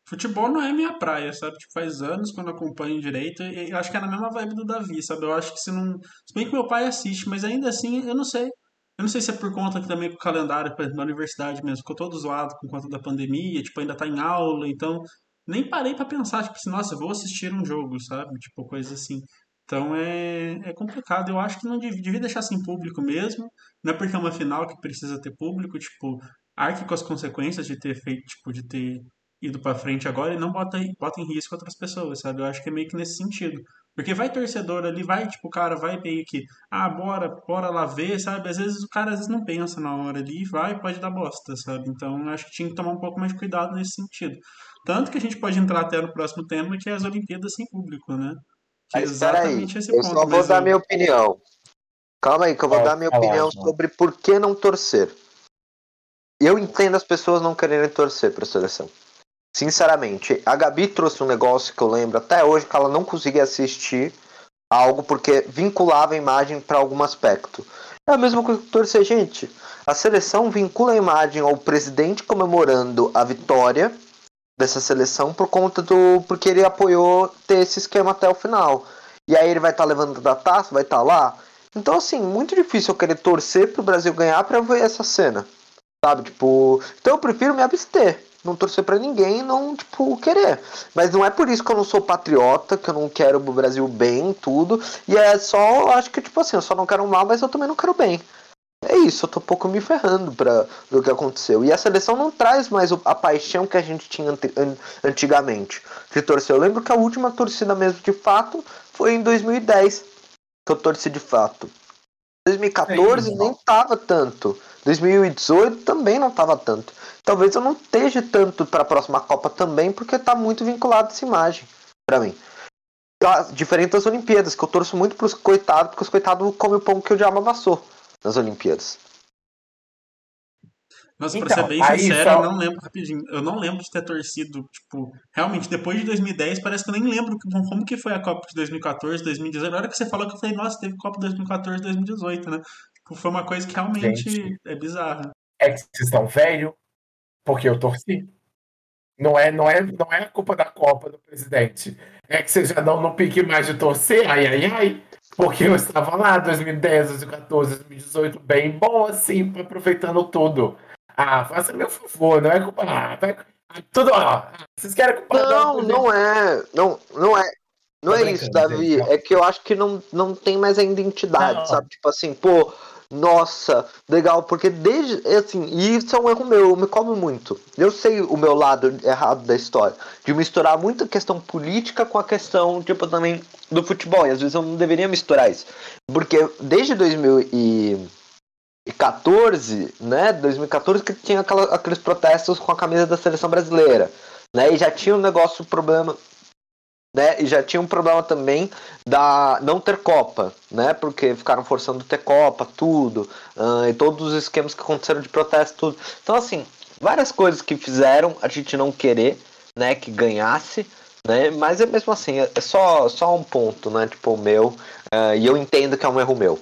Futebol não é minha praia, sabe? Tipo, faz anos que eu não acompanho direito e acho que é na mesma vibe do Davi, sabe? Eu acho que se não. Se bem que meu pai assiste, mas ainda assim, eu não sei. Eu não sei se é por conta que também que o calendário, por exemplo, da universidade mesmo, ficou todo zoado por conta da pandemia, tipo, ainda tá em aula, então nem parei para pensar, tipo assim, nossa, vou assistir um jogo, sabe? Tipo, coisa assim. Então é, é complicado. Eu acho que não devia, devia deixar sem público mesmo. Não é porque é uma final que precisa ter público, tipo, arque com as consequências de ter feito, tipo, de ter ido para frente agora e não bota, bota em risco outras pessoas, sabe? Eu acho que é meio que nesse sentido. Porque vai torcedor ali, vai, tipo, o cara vai meio que, ah, bora, bora lá ver, sabe? Às vezes o cara às vezes não pensa na hora ali, vai, pode dar bosta, sabe? Então acho que tinha que tomar um pouco mais de cuidado nesse sentido. Tanto que a gente pode entrar até no próximo tema, que é as Olimpíadas sem público, né? Que é exatamente esse eu ponto. Eu só vou dar eu... minha opinião. Calma aí, que eu vou dar minha opinião sobre por que não torcer. Eu entendo as pessoas não quererem torcer para a seleção. Sinceramente, a Gabi trouxe um negócio que eu lembro até hoje que ela não conseguia assistir algo porque vinculava a imagem para algum aspecto. É a mesma coisa que torcer, gente. A seleção vincula a imagem ao presidente comemorando a vitória dessa seleção por conta do. porque ele apoiou ter esse esquema até o final. E aí ele vai estar tá levando da taça, vai estar tá lá. Então, assim, muito difícil eu querer torcer pro Brasil ganhar para ver essa cena. Sabe? Tipo. Então eu prefiro me abster não torcer para ninguém não, tipo, querer. Mas não é por isso que eu não sou patriota, que eu não quero o Brasil bem, tudo. E é só, acho que, tipo assim, eu só não quero mal, mas eu também não quero bem. É isso, eu tô um pouco me ferrando para o que aconteceu. E a seleção não traz mais a paixão que a gente tinha antigamente de torcer. Eu lembro que a última torcida mesmo de fato foi em 2010 que eu torci de fato. 2014 é nem tava tanto. 2018 também não tava tanto. Talvez eu não esteja tanto para a próxima Copa também, porque tá muito vinculado essa imagem para mim. Diferente das Olimpíadas, que eu torço muito pros coitados, porque os coitados comem o pão que o diabo amassou nas Olimpíadas. Nossa, então, pra ser bem sincero, só... eu não lembro rapidinho. Eu não lembro de ter torcido, tipo, realmente, depois de 2010, parece que eu nem lembro como que foi a Copa de 2014, 2018. Na hora que você falou que eu falei, nossa, teve Copa 2014, 2018, né? Tipo, foi uma coisa que realmente Gente, é bizarra. É que vocês estão velho, porque eu torci. Não é, não é, não é a culpa da Copa do presidente. É que vocês já não no pique mais de torcer, ai, ai, ai. Porque eu estava lá 2010, 2014, 2018, bem bom assim, aproveitando tudo. Ah, faça meu favor, não é culpa. Ah, vai, tudo, ó. Vocês querem culpa Não, não é. Não, não é. Não é isso, Davi. É que eu acho que não, não tem mais a identidade, não. sabe? Tipo assim, pô, nossa, legal, porque desde. Assim, e isso é um erro meu, eu me cobro muito. Eu sei o meu lado errado da história, de misturar muito a questão política com a questão, tipo, também do futebol. E às vezes eu não deveria misturar isso. Porque desde 2000 e 2014, né? 2014 que tinha aquela, aqueles protestos com a camisa da seleção brasileira, né? E já tinha um negócio, problema, né? E já tinha um problema também da não ter Copa, né? Porque ficaram forçando ter Copa, tudo, uh, e todos os esquemas que aconteceram de protesto, tudo. Então, assim, várias coisas que fizeram a gente não querer, né? Que ganhasse, né? Mas é mesmo assim, é só, só um ponto, né? Tipo, o meu, uh, e eu entendo que é um erro meu,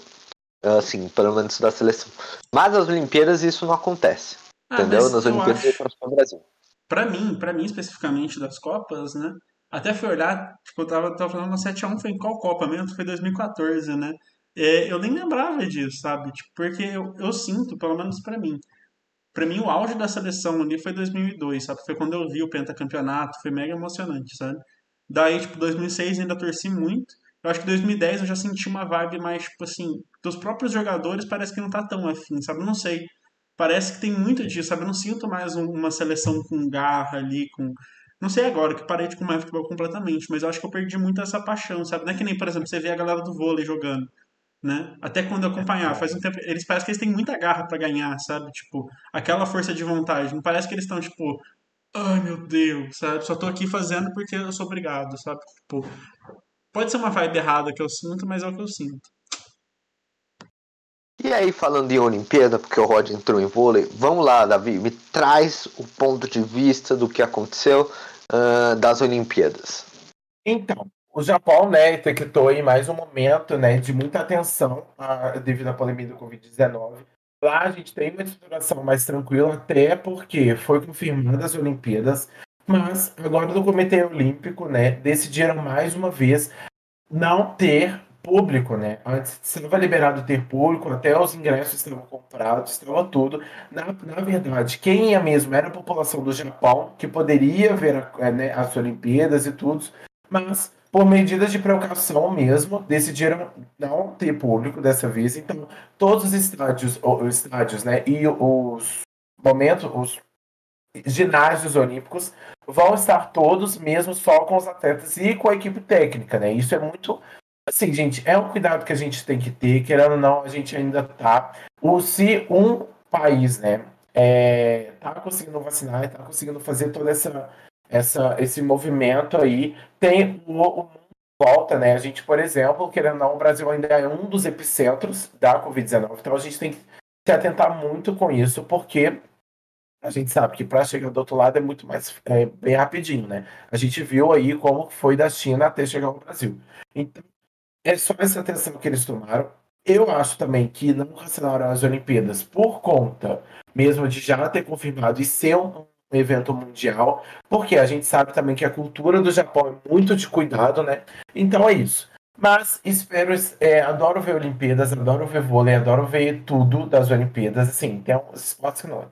assim, pelo menos da seleção. Mas nas Olimpíadas isso não acontece. Ah, entendeu? Nas Olimpíadas acho... é o Brasil. Pra mim, para mim especificamente das Copas, né? Até fui olhar, tipo, eu tava, tava falando no 7x1, foi em qual Copa mesmo? Foi 2014, né? É, eu nem lembrava disso, sabe? Tipo, porque eu, eu sinto, pelo menos para mim, para mim o auge da seleção ali foi 2002, sabe? Foi quando eu vi o pentacampeonato, foi mega emocionante, sabe? Daí, tipo, 2006 ainda torci muito. Eu acho que 2010 eu já senti uma vibe mais, tipo assim, dos próprios jogadores parece que não tá tão afim, sabe? Eu não sei. Parece que tem muito disso, sabe? Eu não sinto mais uma seleção com garra ali, com. Não sei agora, que parei de comer futebol completamente, mas eu acho que eu perdi muito essa paixão, sabe? Não é que nem, por exemplo, você vê a galera do vôlei jogando, né? Até quando eu acompanhar, faz um tempo. Eles parecem que eles têm muita garra para ganhar, sabe? Tipo, aquela força de vontade. Não parece que eles estão, tipo, ai meu Deus, sabe? Só tô aqui fazendo porque eu sou obrigado, sabe? Tipo, Pode ser uma vibe errada que eu sinto, mas é o que eu sinto. E aí, falando de Olimpíada, porque o Rod entrou em vôlei, vamos lá, Davi, me traz o ponto de vista do que aconteceu uh, das Olimpíadas. Então, o Japão, né, detectou aí mais um momento, né, de muita atenção uh, devido à pandemia do Covid-19. Lá a gente tem uma situação mais tranquila, até porque foi confirmada as Olimpíadas, mas agora do Comitê Olímpico, né, decidiram mais uma vez não ter público, né? Antes estava liberado ter público, até os ingressos estavam comprados, estava tudo. Na, na verdade, quem ia mesmo era a população do Japão, que poderia ver a, né, as Olimpíadas e tudo, mas por medidas de precaução mesmo, decidiram não ter público dessa vez. Então, todos os estádios, os estádios, né, e os momentos, os ginásios olímpicos vão estar todos mesmo só com os atletas e com a equipe técnica, né? Isso é muito assim, gente, é um cuidado que a gente tem que ter, querendo ou não, a gente ainda tá. O, se um país, né, é, tá conseguindo vacinar e tá conseguindo fazer toda essa, essa esse movimento aí, tem o, o volta, né? A gente, por exemplo, querendo ou não, o Brasil ainda é um dos epicentros da Covid-19, então a gente tem que se atentar muito com isso, porque a gente sabe que para chegar do outro lado é muito mais é, bem rapidinho, né? A gente viu aí como foi da China até chegar ao Brasil. Então, é só essa atenção que eles tomaram. Eu acho também que não cancelaram as Olimpíadas por conta mesmo de já ter confirmado e ser um, evento mundial, porque a gente sabe também que a cultura do Japão é muito de cuidado, né? Então é isso. Mas espero, é, adoro ver Olimpíadas, adoro ver vôlei, adoro ver tudo das Olimpíadas. Assim, tem uns esportes que não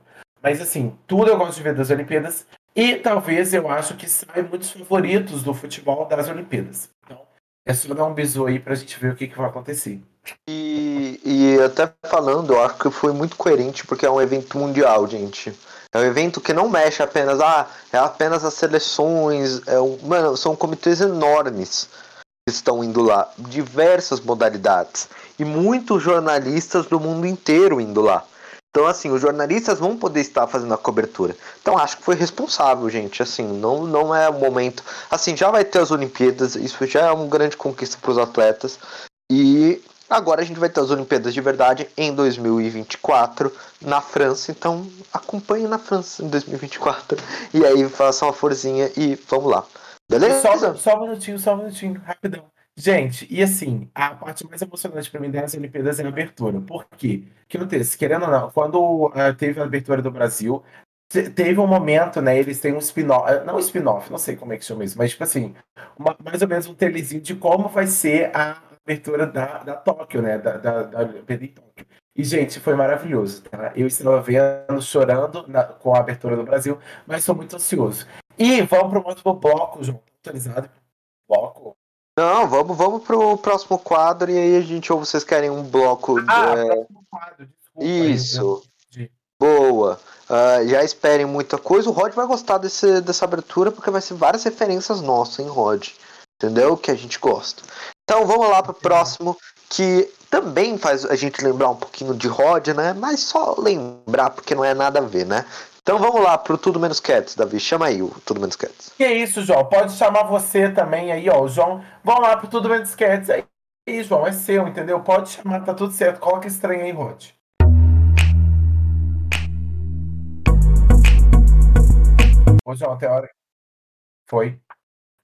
mas assim, tudo eu gosto de ver das Olimpíadas. E talvez eu acho que saem muitos favoritos do futebol das Olimpíadas. É só dar um bisu aí pra gente ver o que, que vai acontecer. E, e até falando, eu acho que foi muito coerente porque é um evento mundial, gente. É um evento que não mexe apenas, ah, é apenas as seleções, é um, mano, são comitês enormes que estão indo lá, diversas modalidades e muitos jornalistas do mundo inteiro indo lá. Então, assim, os jornalistas vão poder estar fazendo a cobertura. Então, acho que foi responsável, gente. Assim, não, não é o momento. Assim, já vai ter as Olimpíadas, isso já é uma grande conquista para os atletas. E agora a gente vai ter as Olimpíadas de verdade em 2024 na França. Então, acompanhe na França em 2024. E aí, faça uma forzinha e vamos lá. Beleza? Só, só um minutinho, só um minutinho, rapidão. Gente, e assim, a parte mais emocionante para mim das Olimpíadas é a abertura. Por quê? O que acontece? Querendo ou não, quando uh, teve a abertura do Brasil, teve um momento, né? Eles têm um spin-off, ah, não spin-off, não sei como é que chama isso, mas tipo assim, uma, mais ou menos um telezinho de como vai ser a abertura da, da Tóquio, né? Da, da, da Olimpíada em Tóquio. E, gente, foi maravilhoso, tá? Eu estava vendo, chorando na, com a abertura do Brasil, mas estou muito ansioso. E vamos para o outro bloco, João, atualizado. Bloco não, vamos, vamos pro próximo quadro e aí a gente ou vocês querem um bloco. Ah, de... próximo quadro, desculpa. Isso. Aí, Boa. Uh, já esperem muita coisa. O Rod vai gostar desse, dessa abertura porque vai ser várias referências nossas em Rod. Entendeu? Que a gente gosta. Então vamos lá pro próximo, que também faz a gente lembrar um pouquinho de Rod, né? Mas só lembrar porque não é nada a ver, né? Então vamos lá pro Tudo Menos Cats, Davi. Chama aí o Tudo Menos Cats. Que isso, João. Pode chamar você também aí, ó. O João, vamos lá pro Tudo Menos Cats. Aí, João, é seu, entendeu? Pode chamar, tá tudo certo. Coloca estranho aí, Rod. Ô, João, até a hora. Foi.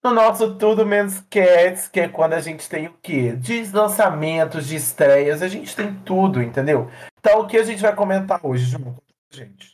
No nosso Tudo Menos Cats, que é quando a gente tem o quê? De lançamentos, de estreias, a gente tem tudo, entendeu? Então, o que a gente vai comentar hoje, João? Gente.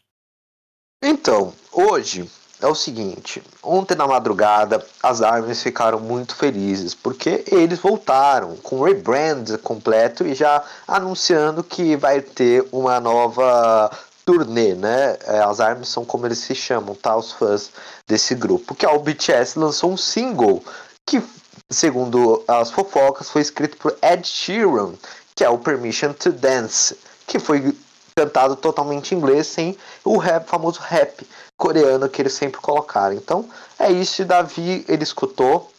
Então, hoje é o seguinte: ontem na madrugada as Armies ficaram muito felizes porque eles voltaram com o rebrand completo e já anunciando que vai ter uma nova turnê, né? É, as Armies são como eles se chamam, tá? Os fãs desse grupo. Que é o BTS lançou um single que, segundo as fofocas, foi escrito por Ed Sheeran, que é o Permission to Dance, que foi cantado totalmente em inglês, sem o rap, famoso rap coreano que eles sempre colocaram. Então é isso, Davi ele escutou,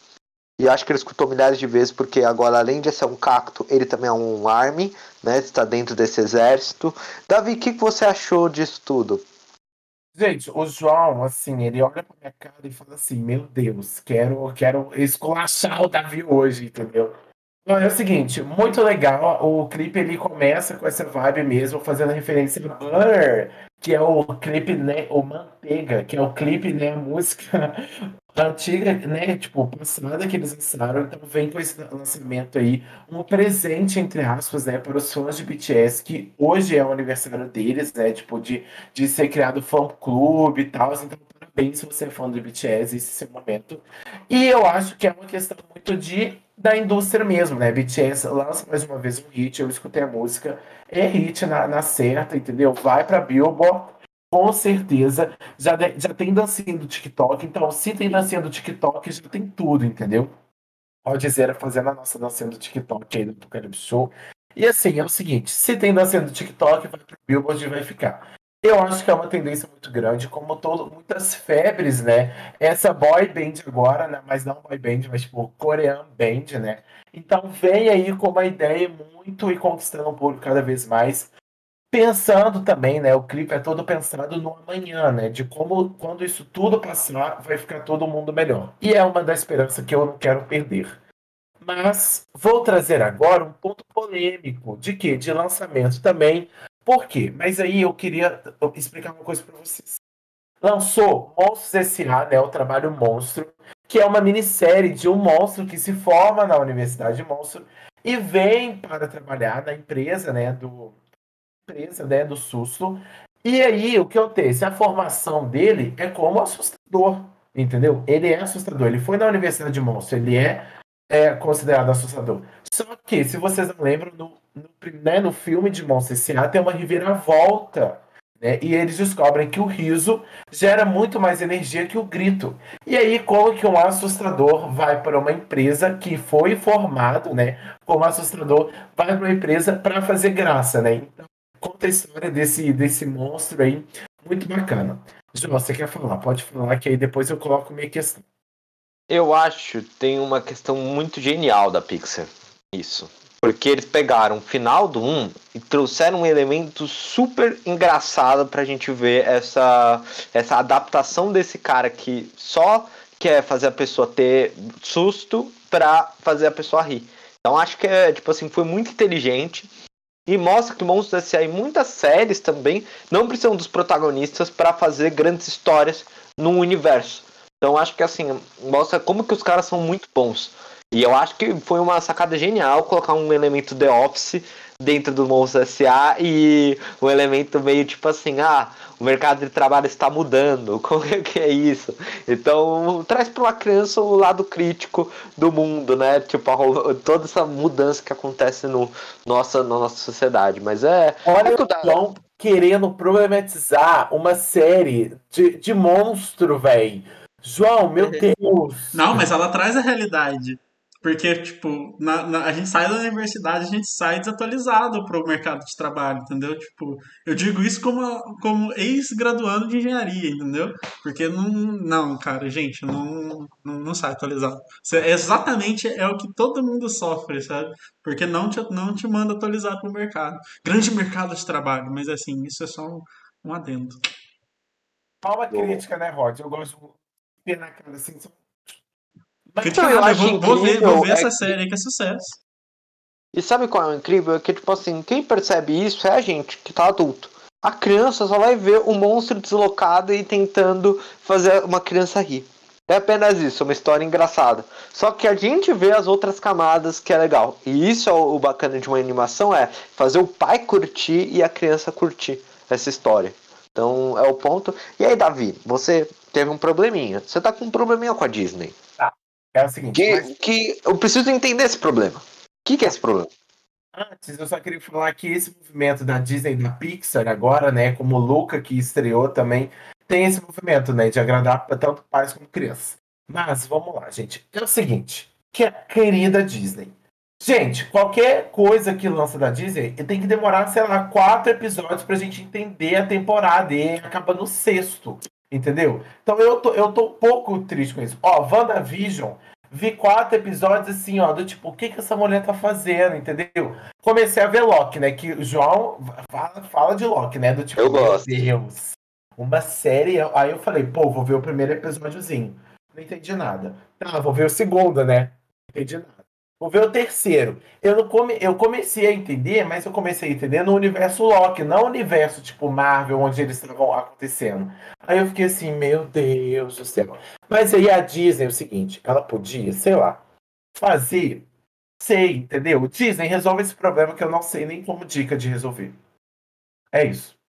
e acho que ele escutou milhares de vezes, porque agora, além de ser um cacto, ele também é um army, né? Está dentro desse exército. Davi, o que, que você achou disso tudo? Gente, o João, assim, ele olha pra minha cara e fala assim: Meu Deus, quero, quero esculachar o Davi hoje, entendeu? É o seguinte, muito legal. O clipe ele começa com essa vibe mesmo, fazendo referência ao Butter, que é o clipe, né, o Manteiga, que é o clipe, né, a música antiga, né, tipo, passada que eles lançaram. Então vem com esse lançamento aí, um presente, entre aspas, né, para os fãs de BTS, que hoje é o aniversário deles, né, tipo, de, de ser criado fã-clube e tal. Então, parabéns se você é fã do BTS, esse é o momento. E eu acho que é uma questão muito de da indústria mesmo, né? BTS lança mais uma vez um hit, eu escutei a música, é hit na, na certa, entendeu? Vai pra Billboard, com certeza. Já, já tem dancinha do TikTok, então se tem dancinha do TikTok, já tem tudo, entendeu? Pode dizer, fazendo a nossa dancinha do TikTok aí do Apocalipse Show. E assim, é o seguinte, se tem dancinha do TikTok, vai pro Billboard e vai ficar. Eu acho que é uma tendência muito grande, como todo, muitas febres, né? Essa boy band agora, né? Mas não boy band, mas tipo Korean band, né? Então vem aí com uma ideia muito e conquistando o público cada vez mais. Pensando também, né? O clipe é todo pensado no amanhã, né? De como, quando isso tudo passar, vai ficar todo mundo melhor. E é uma da esperança que eu não quero perder. Mas vou trazer agora um ponto polêmico de que de lançamento também por quê? Mas aí eu queria explicar uma coisa para vocês. Lançou Monstros S.A., né, o Trabalho Monstro, que é uma minissérie de um monstro que se forma na Universidade Monstro e vem para trabalhar na empresa, né, do empresa, né, do Susto. E aí, o que acontece? A formação dele é como assustador, entendeu? Ele é assustador. Ele foi na Universidade de Monstro, ele é, é considerado assustador. Só que, se vocês não lembram, no no, né, no filme de Monstros S.A. tem uma reviravolta Né? E eles descobrem que o riso gera muito mais energia que o grito. E aí, como que um assustador vai para uma empresa que foi formado, né? Como assustador, vai para uma empresa para fazer graça, né? Então, conta a história desse, desse monstro aí, muito bacana. João, você quer falar? Pode falar, que aí depois eu coloco minha questão. Eu acho tem uma questão muito genial da Pixar. Isso. Porque eles pegaram o final do 1 e trouxeram um elemento super engraçado pra gente ver essa, essa adaptação desse cara que só quer fazer a pessoa ter susto pra fazer a pessoa rir. Então acho que é, tipo assim, foi muito inteligente e mostra que Monstros S.A. e muitas séries também não precisam dos protagonistas para fazer grandes histórias no universo. Então acho que assim, mostra como que os caras são muito bons. E eu acho que foi uma sacada genial colocar um elemento The Office dentro do Monstro S.A. e um elemento meio tipo assim, ah, o mercado de trabalho está mudando, como é que é isso? Então, traz para uma criança o lado crítico do mundo, né? Tipo, a, toda essa mudança que acontece no nossa, na nossa sociedade. Mas é. Olha é o João querendo problematizar uma série de, de monstro, velho. João, meu Deus! Não, mas ela traz a realidade. Porque, tipo, na, na, a gente sai da universidade, a gente sai desatualizado pro mercado de trabalho, entendeu? Tipo, eu digo isso como, como ex-graduando de engenharia, entendeu? Porque não, não, cara, gente, não, não, não sai atualizado. Exatamente é o que todo mundo sofre, sabe? Porque não te, não te manda atualizar pro mercado. Grande mercado de trabalho, mas assim, isso é só um, um adendo. Qual a crítica, né, Rod? Eu gosto de ver na cara assim, então, eu acho vou, vou ver, vou ver é essa que... série aí que é sucesso. E sabe qual é o incrível? É que, tipo assim, quem percebe isso é a gente, que tá adulto. A criança só vai ver o monstro deslocado e tentando fazer uma criança rir. É apenas isso, uma história engraçada. Só que a gente vê as outras camadas que é legal. E isso é o bacana de uma animação, é fazer o pai curtir e a criança curtir essa história. Então é o ponto. E aí, Davi, você teve um probleminha. Você tá com um probleminha com a Disney. É o seguinte. Que, mas... que eu preciso entender esse problema. O que, que é esse problema? Antes, eu só queria falar que esse movimento da Disney da Pixar agora, né, como o Luca que estreou também, tem esse movimento, né, de agradar tanto pais como crianças. Mas vamos lá, gente. É o seguinte, que a querida Disney. Gente, qualquer coisa que lança da Disney tem que demorar, sei lá, quatro episódios pra gente entender a temporada e acaba no sexto. Entendeu? Então eu tô, eu tô um pouco triste com isso. Ó, WandaVision, vi quatro episódios assim, ó, do tipo, o que que essa mulher tá fazendo, entendeu? Comecei a ver Loki, né? Que o João fala, fala de Loki, né? Do tipo, eu gosto. meu Deus, uma série. Aí eu falei, pô, vou ver o primeiro episódiozinho. Não entendi nada. Tá, vou ver o segundo, né? Não entendi nada. Vou ver o terceiro. Eu, não come... eu comecei a entender, mas eu comecei a entender no universo Loki, não universo tipo Marvel, onde eles estavam acontecendo. Aí eu fiquei assim, meu Deus do céu. Mas aí a Disney é o seguinte, ela podia, sei lá, fazer. Sei, entendeu? Disney resolve esse problema que eu não sei nem como dica de resolver. É isso.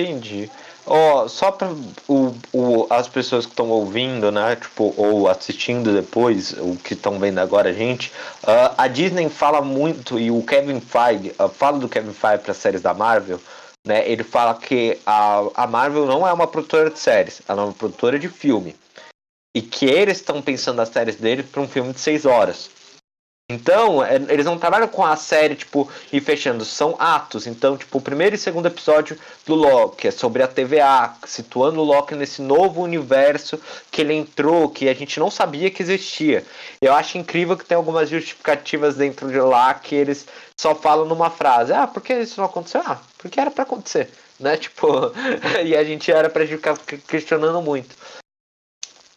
Entendi. Ó, oh, só para o, o, as pessoas que estão ouvindo, né, tipo, ou assistindo depois, o que estão vendo agora a gente, uh, a Disney fala muito, e o Kevin Feige, uh, fala do Kevin Feige para séries da Marvel, né, ele fala que a, a Marvel não é uma produtora de séries, ela é uma produtora de filme. E que eles estão pensando as séries deles para um filme de seis horas. Então, é, eles não trabalham com a série, tipo, e fechando, são atos. Então, tipo, o primeiro e segundo episódio do Loki é sobre a TVA, situando o Loki nesse novo universo que ele entrou, que a gente não sabia que existia. Eu acho incrível que tem algumas justificativas dentro de lá que eles só falam numa frase: Ah, por que isso não aconteceu? Ah, porque era para acontecer. Né? Tipo, e a gente era pra ficar questionando muito.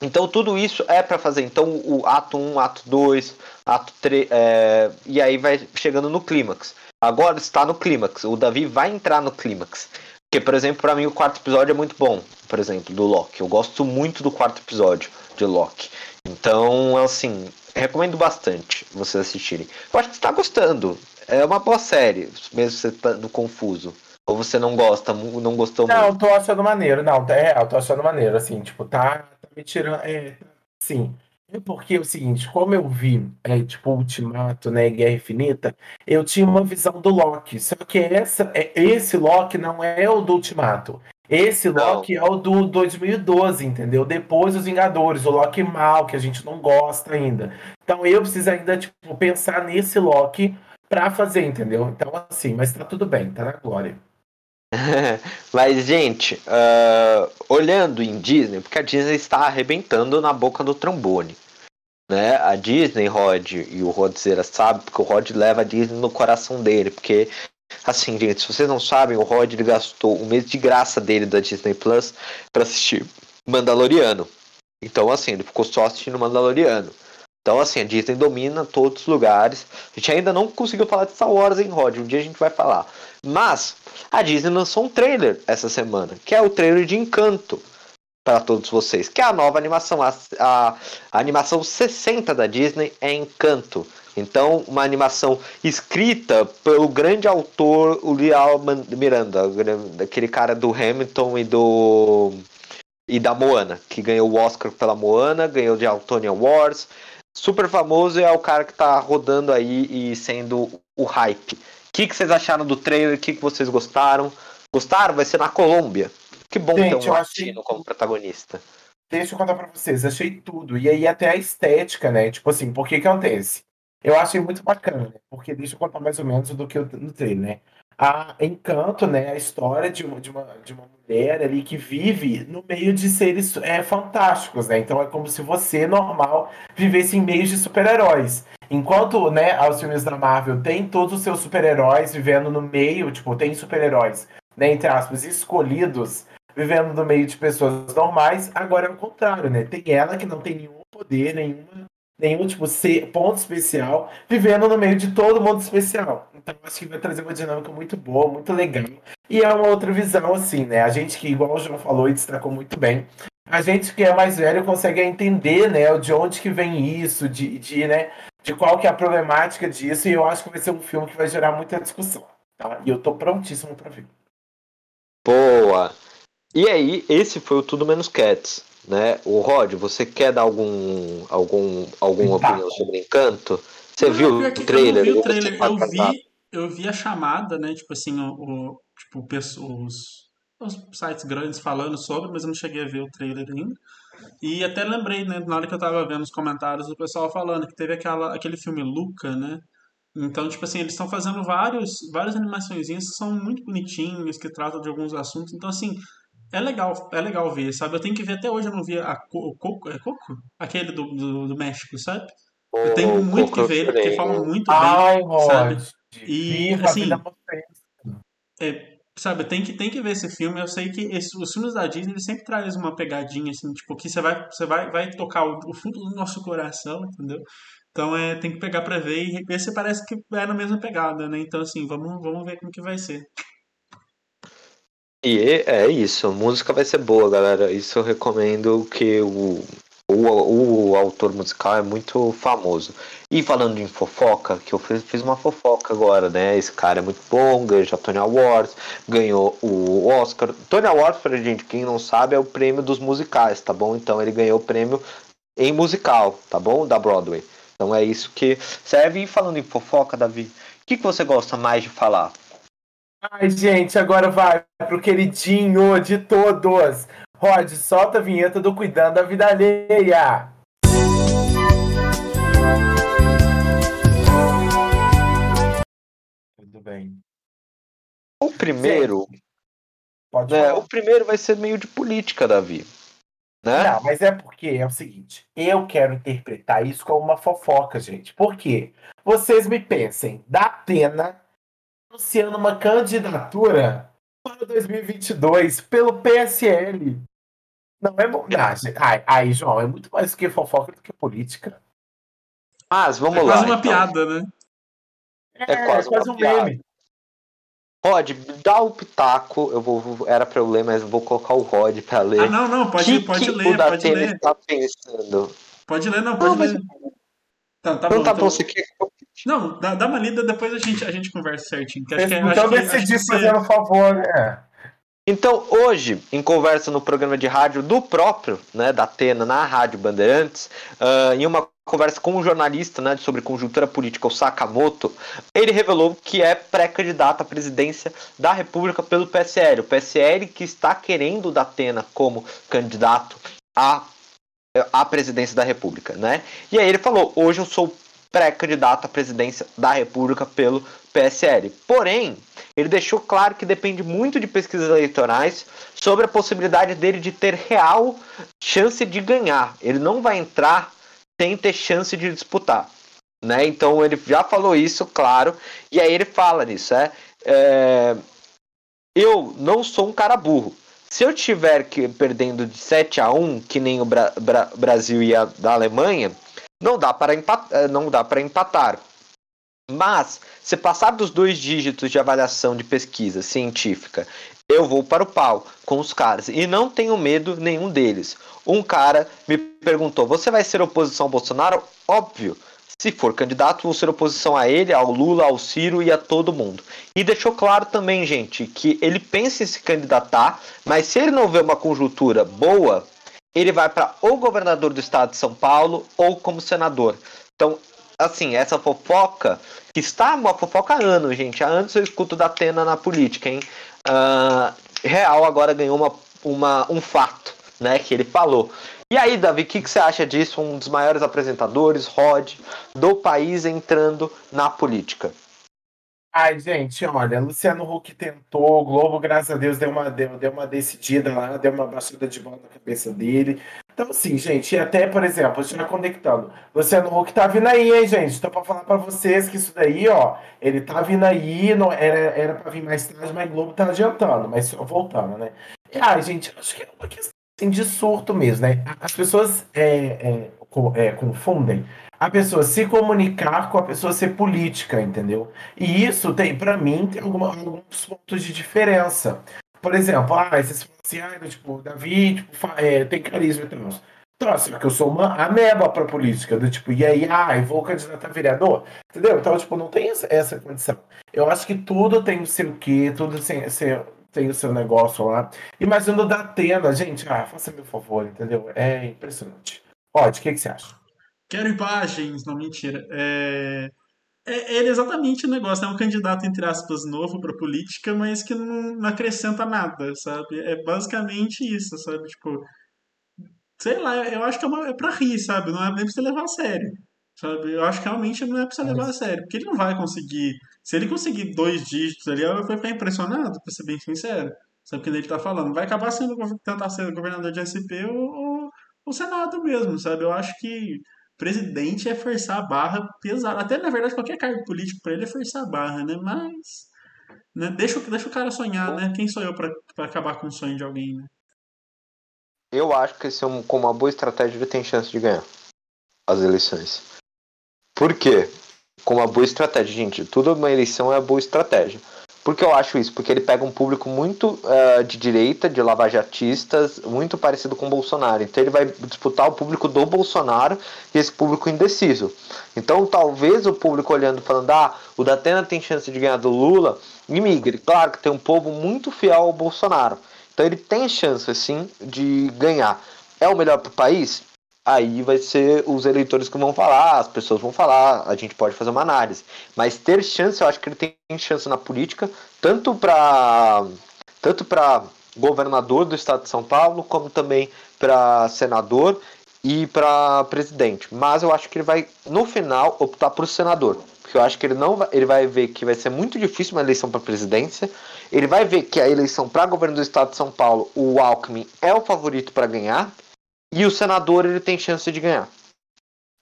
Então tudo isso é para fazer. Então o ato 1, ato 2, ato 3, é, e aí vai chegando no clímax. Agora está no clímax. O Davi vai entrar no clímax. Porque, por exemplo, para mim o quarto episódio é muito bom, por exemplo, do Loki. Eu gosto muito do quarto episódio de Loki. Então, assim, recomendo bastante vocês assistirem. Eu acho que você está gostando. É uma boa série, mesmo você estando confuso. Ou você não gosta, não gostou não, muito? Não, tô achando maneiro. Não, é, eu tô achando maneiro, assim, tipo, tá, tá me tirando. É, sim. É porque é o seguinte, como eu vi, é, tipo, Ultimato, né, Guerra Infinita, eu tinha uma visão do Loki. Só que essa, é, esse Loki não é o do Ultimato. Esse Loki não. é o do 2012, entendeu? Depois os Vingadores, o Loki mal, que a gente não gosta ainda. Então eu preciso ainda, tipo, pensar nesse Loki pra fazer, entendeu? Então, assim, mas tá tudo bem, tá na glória. mas, gente, uh, olhando em Disney, porque a Disney está arrebentando na boca do trombone. Né? A Disney, Rod, e o Rodzera sabe, porque o Rod leva a Disney no coração dele, porque Assim, gente, se vocês não sabem, o Rod ele gastou um mês de graça dele da Disney Plus para assistir Mandaloriano. Então, assim, ele ficou só assistindo Mandaloriano. Então, assim, a Disney domina todos os lugares. A gente ainda não conseguiu falar de Star Wars em Rod, um dia a gente vai falar. Mas a Disney lançou um trailer essa semana, que é o trailer de Encanto para todos vocês, que é a nova animação, a, a, a animação 60 da Disney é Encanto. Então, uma animação escrita pelo grande autor Uriel Miranda, aquele cara do Hamilton e do e da Moana, que ganhou o Oscar pela Moana, ganhou de Antonia Awards, super famoso e é o cara que está rodando aí e sendo o hype. O que, que vocês acharam do trailer? O que, que vocês gostaram? Gostaram? Vai ser na Colômbia. Que bom Gente, ter um latino achei... como protagonista. Deixa eu contar pra vocês, achei tudo. E aí até a estética, né? Tipo assim, por que que acontece? Eu achei muito bacana, né? Porque deixa eu contar mais ou menos do que eu no trailer, né? A Encanto, né? A história de uma, de uma, de uma mulher ali que vive no meio de seres é, fantásticos, né? Então é como se você, normal, vivesse em meio de super-heróis. Enquanto, né, os filmes da Marvel tem todos os seus super-heróis vivendo no meio, tipo, tem super-heróis, né, entre aspas, escolhidos, vivendo no meio de pessoas normais, agora é o contrário, né? Tem ela que não tem nenhum poder, nenhuma nenhum tipo ser ponto especial, vivendo no meio de todo mundo especial. Então acho que vai trazer uma dinâmica muito boa, muito legal. E é uma outra visão, assim, né? A gente que, igual o João falou e destacou muito bem, a gente que é mais velho consegue entender, né, de onde que vem isso, de, de, né, de qual que é a problemática disso, e eu acho que vai ser um filme que vai gerar muita discussão. Tá? E eu tô prontíssimo para ver. Boa! E aí, esse foi o Tudo Menos Cats né? O Rod, você quer dar algum, algum, alguma tá. opinião sobre Encanto? Você viu o trailer? Eu vi o trailer, eu vi, eu vi a chamada, né? Tipo assim, o, o tipo, os, os sites grandes falando sobre, mas eu não cheguei a ver o trailer ainda. E até lembrei, né, na hora que eu tava vendo os comentários do pessoal falando que teve aquela, aquele filme Luca, né? Então, tipo assim, eles estão fazendo vários, várias animações que são muito bonitinhas, que tratam de alguns assuntos. Então, assim, é legal, é legal ver, sabe? Eu tenho que ver até hoje, eu não vi a o Coco, é Coco? Aquele do, do, do México, sabe? eu tenho muito que ver ele, porque falam muito Ai, bem, sabe? E, assim, é, sabe, tem que, tem que ver esse filme. Eu sei que esse, os filmes da Disney sempre trazem uma pegadinha, assim, tipo, que você vai, você vai, vai tocar o, o fundo do nosso coração, entendeu? Então é, tem que pegar pra ver e ver se parece que é na mesma pegada, né? Então, assim, vamos, vamos ver como que vai ser. E é isso, a música vai ser boa, galera. Isso eu recomendo que o, o, o autor musical é muito famoso. E falando em fofoca, que eu fiz, fiz uma fofoca agora, né? Esse cara é muito bom, ganhou já Tony Awards, ganhou o Oscar. Tony Awards, pra gente, quem não sabe, é o prêmio dos musicais, tá bom? Então ele ganhou o prêmio em musical, tá bom? Da Broadway. Então é isso que serve. E falando em fofoca, Davi, o que, que você gosta mais de falar? Ai, gente, agora vai pro queridinho de todos. Rod, solta a vinheta do Cuidando da Vida Alheia. Tudo bem. O primeiro. Pode é, o primeiro vai ser meio de política, Davi. Né? Não, mas é porque é o seguinte, eu quero interpretar isso como uma fofoca, gente. Por quê? Vocês me pensem, da pena anunciando uma candidatura para 2022 pelo PSL. Não é bondade. Ai, ai, João, é muito mais que fofoca do que política. Mas vamos é lá. Quase uma então. piada, né? É, é quase, é quase um piada. meme. Rod, dá o pitaco. Eu vou, era pra eu ler, mas eu vou colocar o Rod pra ler. Ah, não, não, pode, que pode que ler, o pode ler. Tá pensando? Pode ler, não, pode não, ler. Mas... Tá, tá então bom, tá então... bom, você quer não, dá, dá, uma lida, depois a gente, a gente conversa certinho. Que acho que, é, então decidi fazer um favor, né? Então, hoje, em conversa no programa de rádio do próprio, né, da Atena, na Rádio Bandeirantes, uh, em uma conversa com um jornalista né, sobre conjuntura política, o Sakamoto, ele revelou que é pré-candidato à presidência da República pelo PSL. O PSL que está querendo o Datena como candidato à, à presidência da República. Né? E aí ele falou: hoje eu sou pré-candidato à presidência da República pelo PSL. Porém, ele deixou claro que depende muito de pesquisas eleitorais sobre a possibilidade dele de ter real chance de ganhar. Ele não vai entrar sem ter chance de disputar. Né? Então ele já falou isso, claro, e aí ele fala nisso. É, é, eu não sou um cara burro. Se eu tiver que perdendo de 7 a 1, que nem o Bra Bra Brasil e a da Alemanha, não dá para empatar, não dá para empatar. Mas, se passar dos dois dígitos de avaliação de pesquisa científica, eu vou para o pau com os caras. E não tenho medo nenhum deles. Um cara me perguntou: Você vai ser oposição ao Bolsonaro? Óbvio. Se for candidato, vou ser oposição a ele, ao Lula, ao Ciro e a todo mundo. E deixou claro também, gente, que ele pensa em se candidatar, mas se ele não vê uma conjuntura boa, ele vai para ou governador do estado de São Paulo ou como senador. Então, assim, essa fofoca, que está uma fofoca há anos, gente. Há anos eu escuto da Atena na política, hein? Uh, Real agora ganhou uma, uma, um fato, né? Que ele falou. E aí, Davi, o que, que, você acha disso? Um dos maiores apresentadores, Rod, do país entrando na política. Ai, gente, olha, Luciano Huck tentou, o Globo, graças a Deus, deu uma, deu, deu uma decidida lá, deu uma baixada de bola na cabeça dele. Então, assim, gente, até, por exemplo, já conectando, Luciano Huck tá vindo aí, hein, gente? Tô pra falar pra vocês que isso daí, ó, ele tá vindo aí, não, era, era pra vir mais tarde, mas o Globo tá adiantando, mas voltando, né? E, ai, gente, acho que é uma questão assim, de surto mesmo, né? As pessoas é, é, é, confundem a pessoa se comunicar com a pessoa ser política, entendeu? E isso tem, para mim, tem alguma, alguns pontos de diferença. Por exemplo, ah, falam assim, ah, tipo, Davi tipo, é, tem carisma e tal. Então, assim, que eu sou uma ameba pra política, do tipo, e aí, ah, eu vou candidatar vereador, entendeu? Então, tipo, não tem essa, condição. Eu acho que tudo tem o seu quê, tudo tem, tem o seu negócio lá. Imagina da Atena, gente, ah, faça meu favor, entendeu? É impressionante. Rod, o que, que você acha? Quero imagens, não, mentira. É... É, ele é exatamente o negócio, é um candidato, entre aspas, novo para política, mas que não, não, acrescenta nada, sabe? É basicamente isso, sabe? Tipo, sei lá, eu acho que é, uma, é pra rir, sabe? Não é nem pra você levar a sério, sabe? Eu acho que realmente não é pra você levar a sério, porque ele não vai conseguir. Se ele conseguir dois dígitos ali, eu vou ficar impressionado, pra ser bem sincero. Sabe o que ele tá falando? Vai acabar sendo, tentar ser governador de SP ou, ou Senado mesmo, sabe? Eu acho que presidente é forçar a barra pesada. Até, na verdade, qualquer cargo político para ele é forçar a barra, né? Mas. Né? Deixa, deixa o cara sonhar, né? Quem sou eu para acabar com o sonho de alguém, né? Eu acho que esse é um, com uma boa estratégia ele tem chance de ganhar as eleições. Por quê? Com uma boa estratégia, gente. Tudo uma eleição é boa estratégia. Por que eu acho isso? Porque ele pega um público muito uh, de direita, de lavajatistas, muito parecido com o Bolsonaro. Então ele vai disputar o público do Bolsonaro e esse público indeciso. Então talvez o público olhando falando, ah, o Datena tem chance de ganhar do Lula, imigre. Claro que tem um povo muito fiel ao Bolsonaro. Então ele tem chance, sim, de ganhar. É o melhor para o país? Aí vai ser os eleitores que vão falar, as pessoas vão falar, a gente pode fazer uma análise. Mas ter chance, eu acho que ele tem chance na política, tanto para tanto para governador do estado de São Paulo, como também para senador e para presidente. Mas eu acho que ele vai no final optar por senador, porque eu acho que ele não vai, ele vai ver que vai ser muito difícil uma eleição para presidência. Ele vai ver que a eleição para governo do estado de São Paulo, o Alckmin é o favorito para ganhar e o senador ele tem chance de ganhar.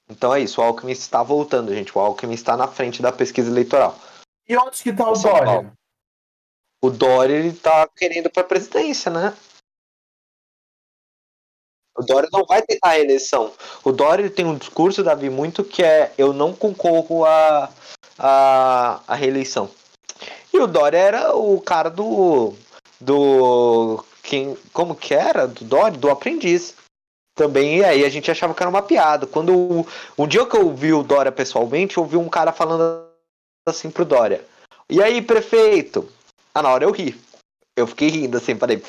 Então é isso, o Alckmin está voltando, gente. O Alckmin está na frente da pesquisa eleitoral. E onde que está o Dória? O Dória ele tá querendo para presidência, né? O Dória não vai tentar a reeleição. O Dória ele tem um discurso, Davi, muito que é eu não concorro a, a, a reeleição. E o Dória era o cara do. do. Quem, como que era? Do Dória? Do aprendiz também, e aí a gente achava que era uma piada. Quando um dia que eu vi o Dória pessoalmente, eu vi um cara falando assim pro Dória. E aí, prefeito? Ah, na hora eu ri. Eu fiquei rindo assim, falei,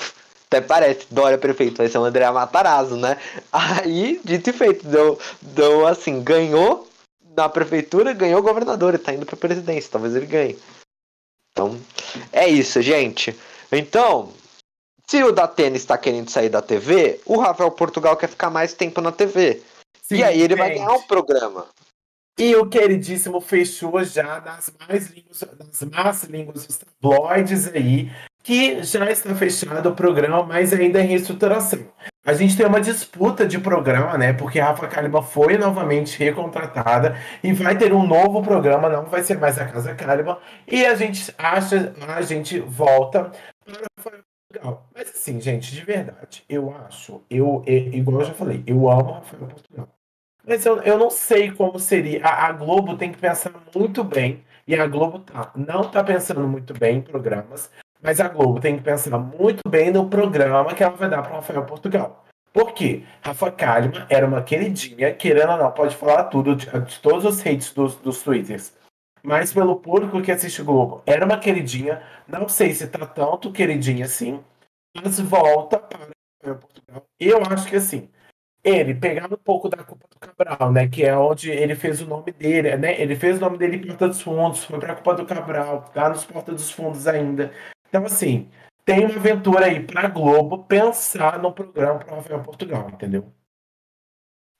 Até parece, Dória prefeito, vai ser o André Matarazzo, né? Aí, dito e feito, deu, deu assim, ganhou na prefeitura, ganhou governador, e tá indo pra presidência, talvez ele ganhe. Então, é isso, gente. Então, se o da tênis está querendo sair da TV, o Rafael Portugal quer ficar mais tempo na TV. Sim, e aí ele vai ganhar um programa. E o queridíssimo fechou já das mais línguas, das más línguas dos tabloides aí, que já está fechado o programa, mas ainda em reestruturação. A gente tem uma disputa de programa, né? Porque a Rafa Kalimann foi novamente recontratada e vai ter um novo programa, não vai ser mais a Casa Kalimann. E a gente acha, a gente volta para Mas assim, gente, de verdade, eu acho, eu, eu igual eu já falei, eu amo Rafael Portugal. Mas eu, eu não sei como seria. A, a, Globo tem que pensar muito bem. E a Globo tá, não tá pensando muito bem em programas. Mas a Globo tem que pensar muito bem no programa que ela vai dar para Rafael Portugal. Por quê? Rafa Kalimann era uma queridinha, querendo ou não, pode falar tudo de, de todos os hates dos, dos twitters. Mas pelo público que assiste Globo, era uma queridinha. Não sei se tá tanto queridinha assim, mas volta para Portugal. Eu acho que assim, ele pegando um pouco da culpa do Cabral, né? Que é onde ele fez o nome dele, né? Ele fez o nome dele em Porta dos Fundos, foi pra culpa do Cabral, tá nos Porta dos Fundos ainda. Então, assim, tem uma aventura aí pra Globo pensar no programa para Rafael Portugal, entendeu?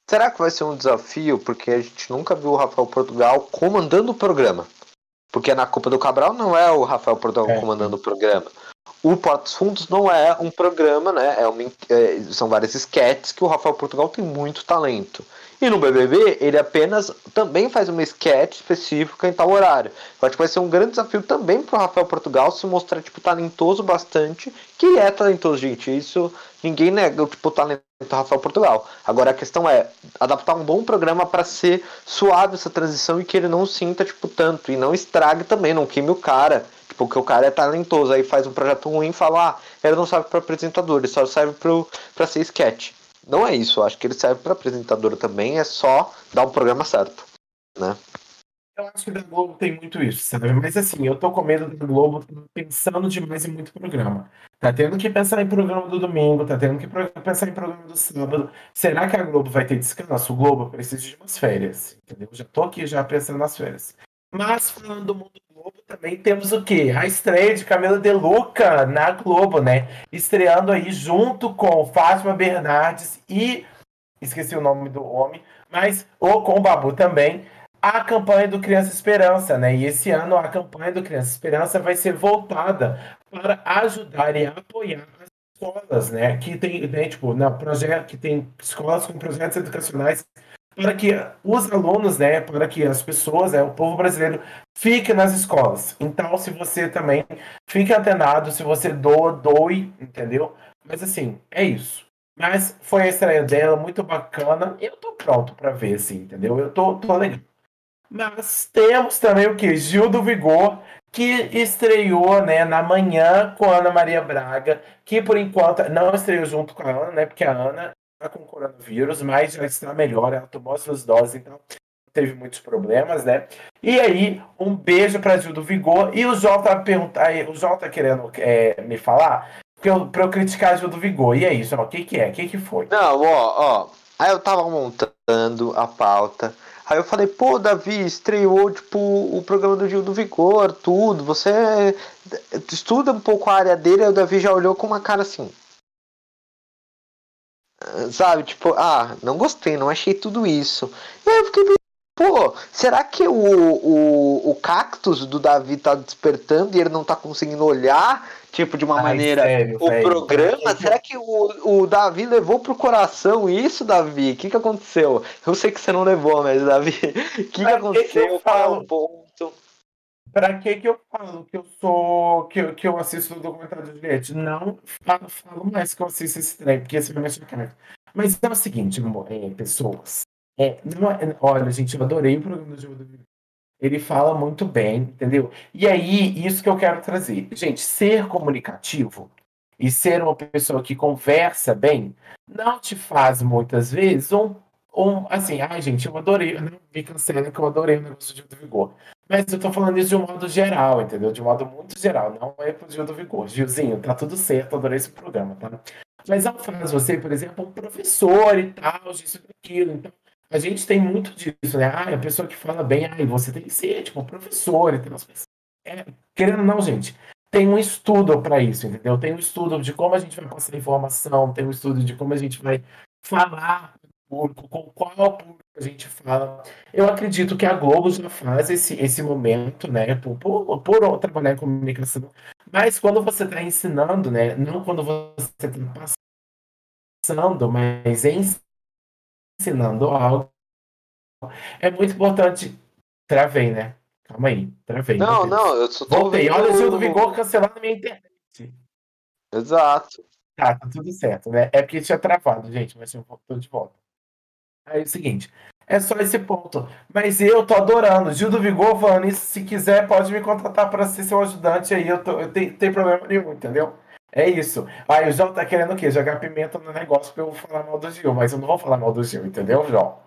Será que vai ser um desafio? Porque a gente nunca viu o Rafael Portugal comandando o programa. Porque na culpa do Cabral não é o Rafael Portugal é. comandando o programa. O Portos Fundos não é um programa, né? É uma, é, são várias sketches que o Rafael Portugal tem muito talento. E no BBB, ele apenas também faz uma sketch específica em tal horário. Eu acho que vai ser um grande desafio também para Rafael Portugal se mostrar, tipo, talentoso bastante, que é talentoso, gente. Isso ninguém nega, tipo, o talento do Rafael Portugal. Agora a questão é adaptar um bom programa para ser suave essa transição e que ele não sinta, tipo, tanto. E não estrague também, não queime o cara. Porque o cara é talentoso, aí faz um projeto ruim e fala, ah, ele não serve para apresentador, ele só serve para ser sketch. Não é isso, eu acho que ele serve para apresentador também, é só dar um programa certo, né? Eu acho que da Globo tem muito isso, sabe? Mas assim, eu tô com medo da Globo pensando demais em muito programa. Tá tendo que pensar em programa do domingo, tá tendo que pensar em programa do sábado. Será que a Globo vai ter descanso? O Globo precisa de umas férias, entendeu? Já tô aqui já pensando nas férias. Mas falando do mundo Globo, também temos o quê? A estreia de Camila De Luca na Globo, né? Estreando aí junto com Fátima Bernardes e. Esqueci o nome do homem, mas. Ou com o Babu também. A campanha do Criança Esperança, né? E esse ano a campanha do Criança Esperança vai ser voltada para ajudar e apoiar as escolas, né? Que tem, né, tipo, na projeto, que tem escolas com projetos educacionais para que os alunos, né, para que as pessoas, né, o povo brasileiro fique nas escolas. Então, se você também fique antenado, se você doa, doe, entendeu? Mas assim, é isso. Mas foi a estreia dela, muito bacana. Eu tô pronto para ver, assim, entendeu? Eu tô, tô legal. Mas temos também o que? Gil do Vigor, que estreou né, na manhã com a Ana Maria Braga, que por enquanto não estreou junto com a Ana, né? Porque a Ana Tá com coronavírus, mas já está melhor, ela tomou suas doses, então teve muitos problemas, né? E aí, um beijo para Gil do Vigor. E o Jota perguntar, o Jota tá querendo é, me falar para eu criticar a Gil do Vigor. E é isso, o que que é? O que que foi? Não, ó, ó. Aí eu tava montando a pauta. Aí eu falei, pô, Davi, estreou, tipo, o programa do Gil do Vigor, tudo. Você estuda um pouco a área dele, aí o Davi já olhou com uma cara assim. Sabe, tipo, ah, não gostei, não achei tudo isso. E aí eu fiquei pô, será que o, o, o cactus do Davi tá despertando e ele não tá conseguindo olhar, tipo, de uma Ai, maneira sério, o sério, programa? Será que o, o Davi levou pro coração isso, Davi? O que que aconteceu? Eu sei que você não levou, mas, Davi, o que que aconteceu? Qual é o Pra que que eu falo que eu sou. que, que eu assisto o documentário de Juliette? Não falo, falo mais que eu assisto esse trem, porque esse vai me chocar. Mas é o seguinte, é, pessoas. É, não é, olha, gente, eu adorei o programa do Gil do Ele fala muito bem, entendeu? E aí, isso que eu quero trazer. Gente, ser comunicativo e ser uma pessoa que conversa bem não te faz muitas vezes um, um assim, ai gente, eu adorei, não me cancela que eu adorei o negócio de Vigor. Mas eu tô falando isso de um modo geral, entendeu? De um modo muito geral, não é pro Gil do Vigor. Gilzinho, tá tudo certo, adorei esse programa, tá? Mas ao falar você, por exemplo, um professor e tal, isso e aquilo, então a gente tem muito disso, né? Ah, a pessoa que fala bem, ah, você tem que ser, tipo, professor e tal. É, querendo ou não, gente, tem um estudo para isso, entendeu? Tem um estudo de como a gente vai passar informação, tem um estudo de como a gente vai falar público, com qual público a gente fala. Eu acredito que a Globo já faz esse, esse momento, né, por, por, por trabalhar em comunicação, mas quando você está ensinando, né, não quando você está passando, mas ensinando algo, é muito importante. Travei, né? Calma aí, travei. Não, não, eu só tô Voltei. Olha o do Vigor cancelando minha internet. Exato. Tá, tá tudo certo, né? É porque tinha travado, gente, mas eu tô de volta. Aí é o seguinte, é só esse ponto. Mas eu tô adorando. Gil do Vigor falando isso, se quiser, pode me contratar para ser seu ajudante aí. Eu, tô, eu tenho, tem problema nenhum, entendeu? É isso. Aí o João tá querendo o quê? Jogar pimenta no negócio pra eu falar mal do Gil, mas eu não vou falar mal do Gil, entendeu, João?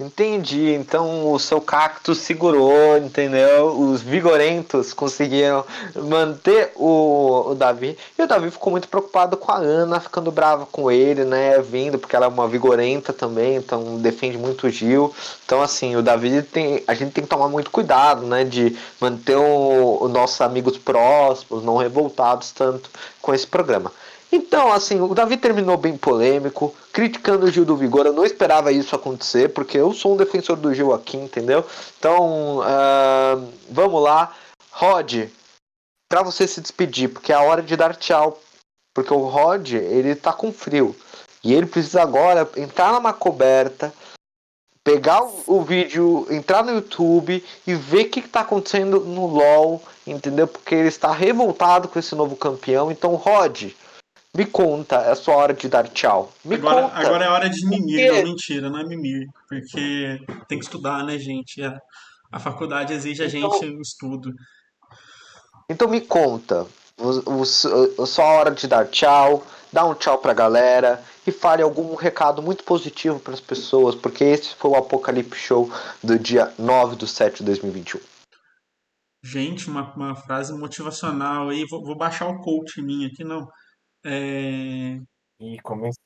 Entendi. Então o seu cacto segurou, entendeu? Os vigorentos conseguiram manter o, o Davi. E o Davi ficou muito preocupado com a Ana, ficando brava com ele, né? Vindo, porque ela é uma vigorenta também, então defende muito o Gil. Então, assim, o Davi tem. A gente tem que tomar muito cuidado, né? De manter os nossos amigos próximos, não revoltados tanto com esse programa. Então, assim, o Davi terminou bem polêmico, criticando o Gil do Vigor. Eu não esperava isso acontecer, porque eu sou um defensor do Gil aqui, entendeu? Então, uh, vamos lá. Rod, para você se despedir, porque é a hora de dar tchau. Porque o Rod, ele tá com frio. E ele precisa agora entrar numa coberta, pegar o, vídeo, entrar no YouTube e ver o que, está acontecendo no LoL, entendeu? Porque ele está revoltado com esse novo campeão. Então, Rod, me conta, é a sua hora de dar tchau. Me agora, conta. agora é hora de mimir, não mentira, não é mimir. Porque tem que estudar, né, gente? A, a faculdade exige a então, gente o estudo. Então me conta, a sua hora de dar tchau, dá um tchau pra galera e fale algum recado muito positivo para as pessoas, porque esse foi o Apocalipse Show do dia 9 de 7 de 2021. Gente, uma, uma frase motivacional aí, vou, vou baixar o coach em mim aqui, não. É... E.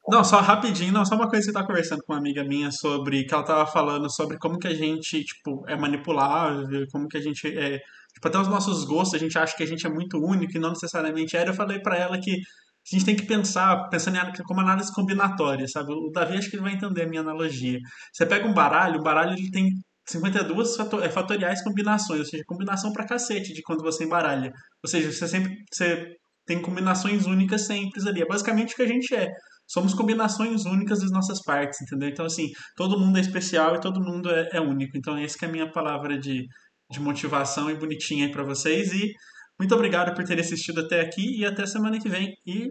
Não, só rapidinho, não, só uma coisa que você tá conversando com uma amiga minha sobre que ela tava falando sobre como que a gente, tipo, é manipulável, como que a gente é, tipo, até os nossos gostos, a gente acha que a gente é muito único e não necessariamente era. Eu falei para ela que a gente tem que pensar, pensando em como análise combinatória, sabe? O Davi acho que ele vai entender a minha analogia. Você pega um baralho, o baralho ele tem 52 é, fatoriais combinações, ou seja, combinação pra cacete de quando você embaralha. Ou seja, você sempre você tem combinações únicas sempre ali. É basicamente o que a gente é. Somos combinações únicas das nossas partes, entendeu? Então, assim, todo mundo é especial e todo mundo é, é único. Então, essa que é a minha palavra de, de motivação e bonitinha aí pra vocês. E muito obrigado por ter assistido até aqui e até semana que vem. E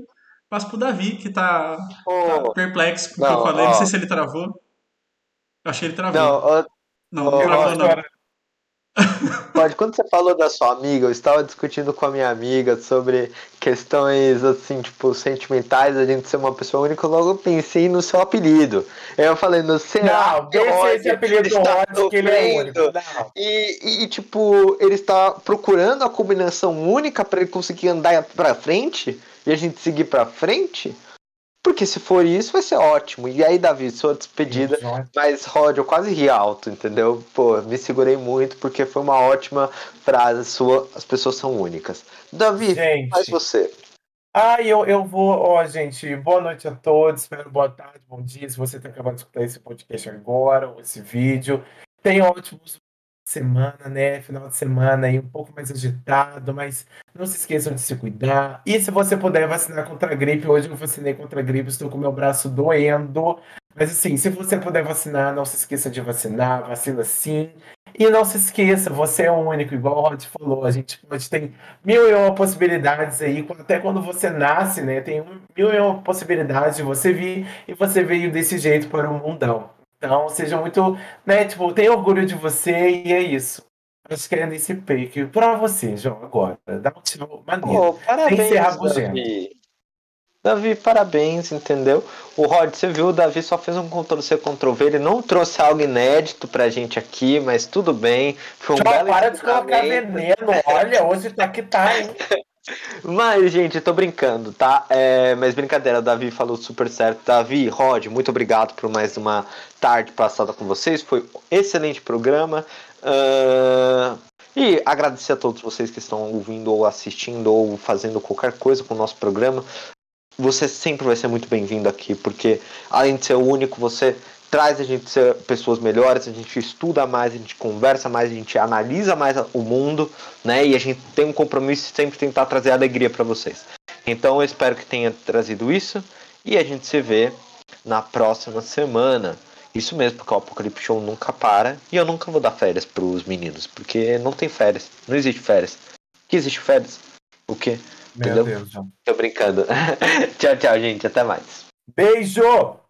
passo pro Davi, que tá, oh, tá perplexo com o que eu falei. Não sei se ele travou. Eu achei ele travou. Não, não, não travou, não. Pode, quando você falou da sua amiga, eu estava discutindo com a minha amiga sobre questões assim, tipo, sentimentais, a gente ser uma pessoa única, logo pensei no seu apelido. Eu falei, no será não, que o esse apelido está Rod, que ele é único. E, e, tipo, ele está procurando a combinação única para ele conseguir andar para frente e a gente seguir para frente? Porque se for isso, vai ser ótimo. E aí, Davi, sua despedida. Mas, Rod, eu quase ri alto, entendeu? Pô, me segurei muito porque foi uma ótima frase sua. As pessoas são únicas. Davi, gente. faz você. Ah, eu, eu vou, ó, gente, boa noite a todos, espero boa tarde, bom dia, se você está acabando de escutar esse podcast agora, ou esse vídeo. Tenha ótimos semana, né? Final de semana aí um pouco mais agitado, mas não se esqueçam de se cuidar. E se você puder vacinar contra a gripe, hoje eu vacinei contra a gripe, estou com meu braço doendo. Mas assim, se você puder vacinar, não se esqueça de vacinar, vacina sim. E não se esqueça, você é único, igual o Rod falou, a gente pode ter mil e uma possibilidades aí, até quando você nasce, né? Tem mil e uma possibilidades de você vir e você veio desse jeito para o mundão. Então, seja muito, né, tipo, tenha orgulho de você e é isso. Acho que é nesse pique. Pra você, João, agora. Dá um tchau maneiro. Oh, parabéns, Davi. Davi, parabéns, entendeu? O Rod, você viu, o Davi só fez um Ctrl-C, Ctrl-V, ele não trouxe algo inédito pra gente aqui, mas tudo bem. Foi um Tchau, belo para de colocar veneno, olha, hoje tá que tá, hein? Mas, gente, tô brincando, tá? É, mas brincadeira, o Davi falou super certo. Davi, Rod, muito obrigado por mais uma tarde passada com vocês. Foi um excelente programa. Uh, e agradecer a todos vocês que estão ouvindo ou assistindo ou fazendo qualquer coisa com o nosso programa. Você sempre vai ser muito bem-vindo aqui, porque além de ser o único, você traz a gente ser pessoas melhores, a gente estuda mais, a gente conversa mais, a gente analisa mais o mundo, né? E a gente tem um compromisso de sempre tentar trazer alegria para vocês. Então eu espero que tenha trazido isso e a gente se vê na próxima semana. Isso mesmo, porque o Apocalipse Show nunca para e eu nunca vou dar férias pros meninos, porque não tem férias, não existe férias. Que existe férias? O quê? Meu Entendeu? Deus, João. Tô brincando. tchau, tchau, gente. Até mais. Beijo!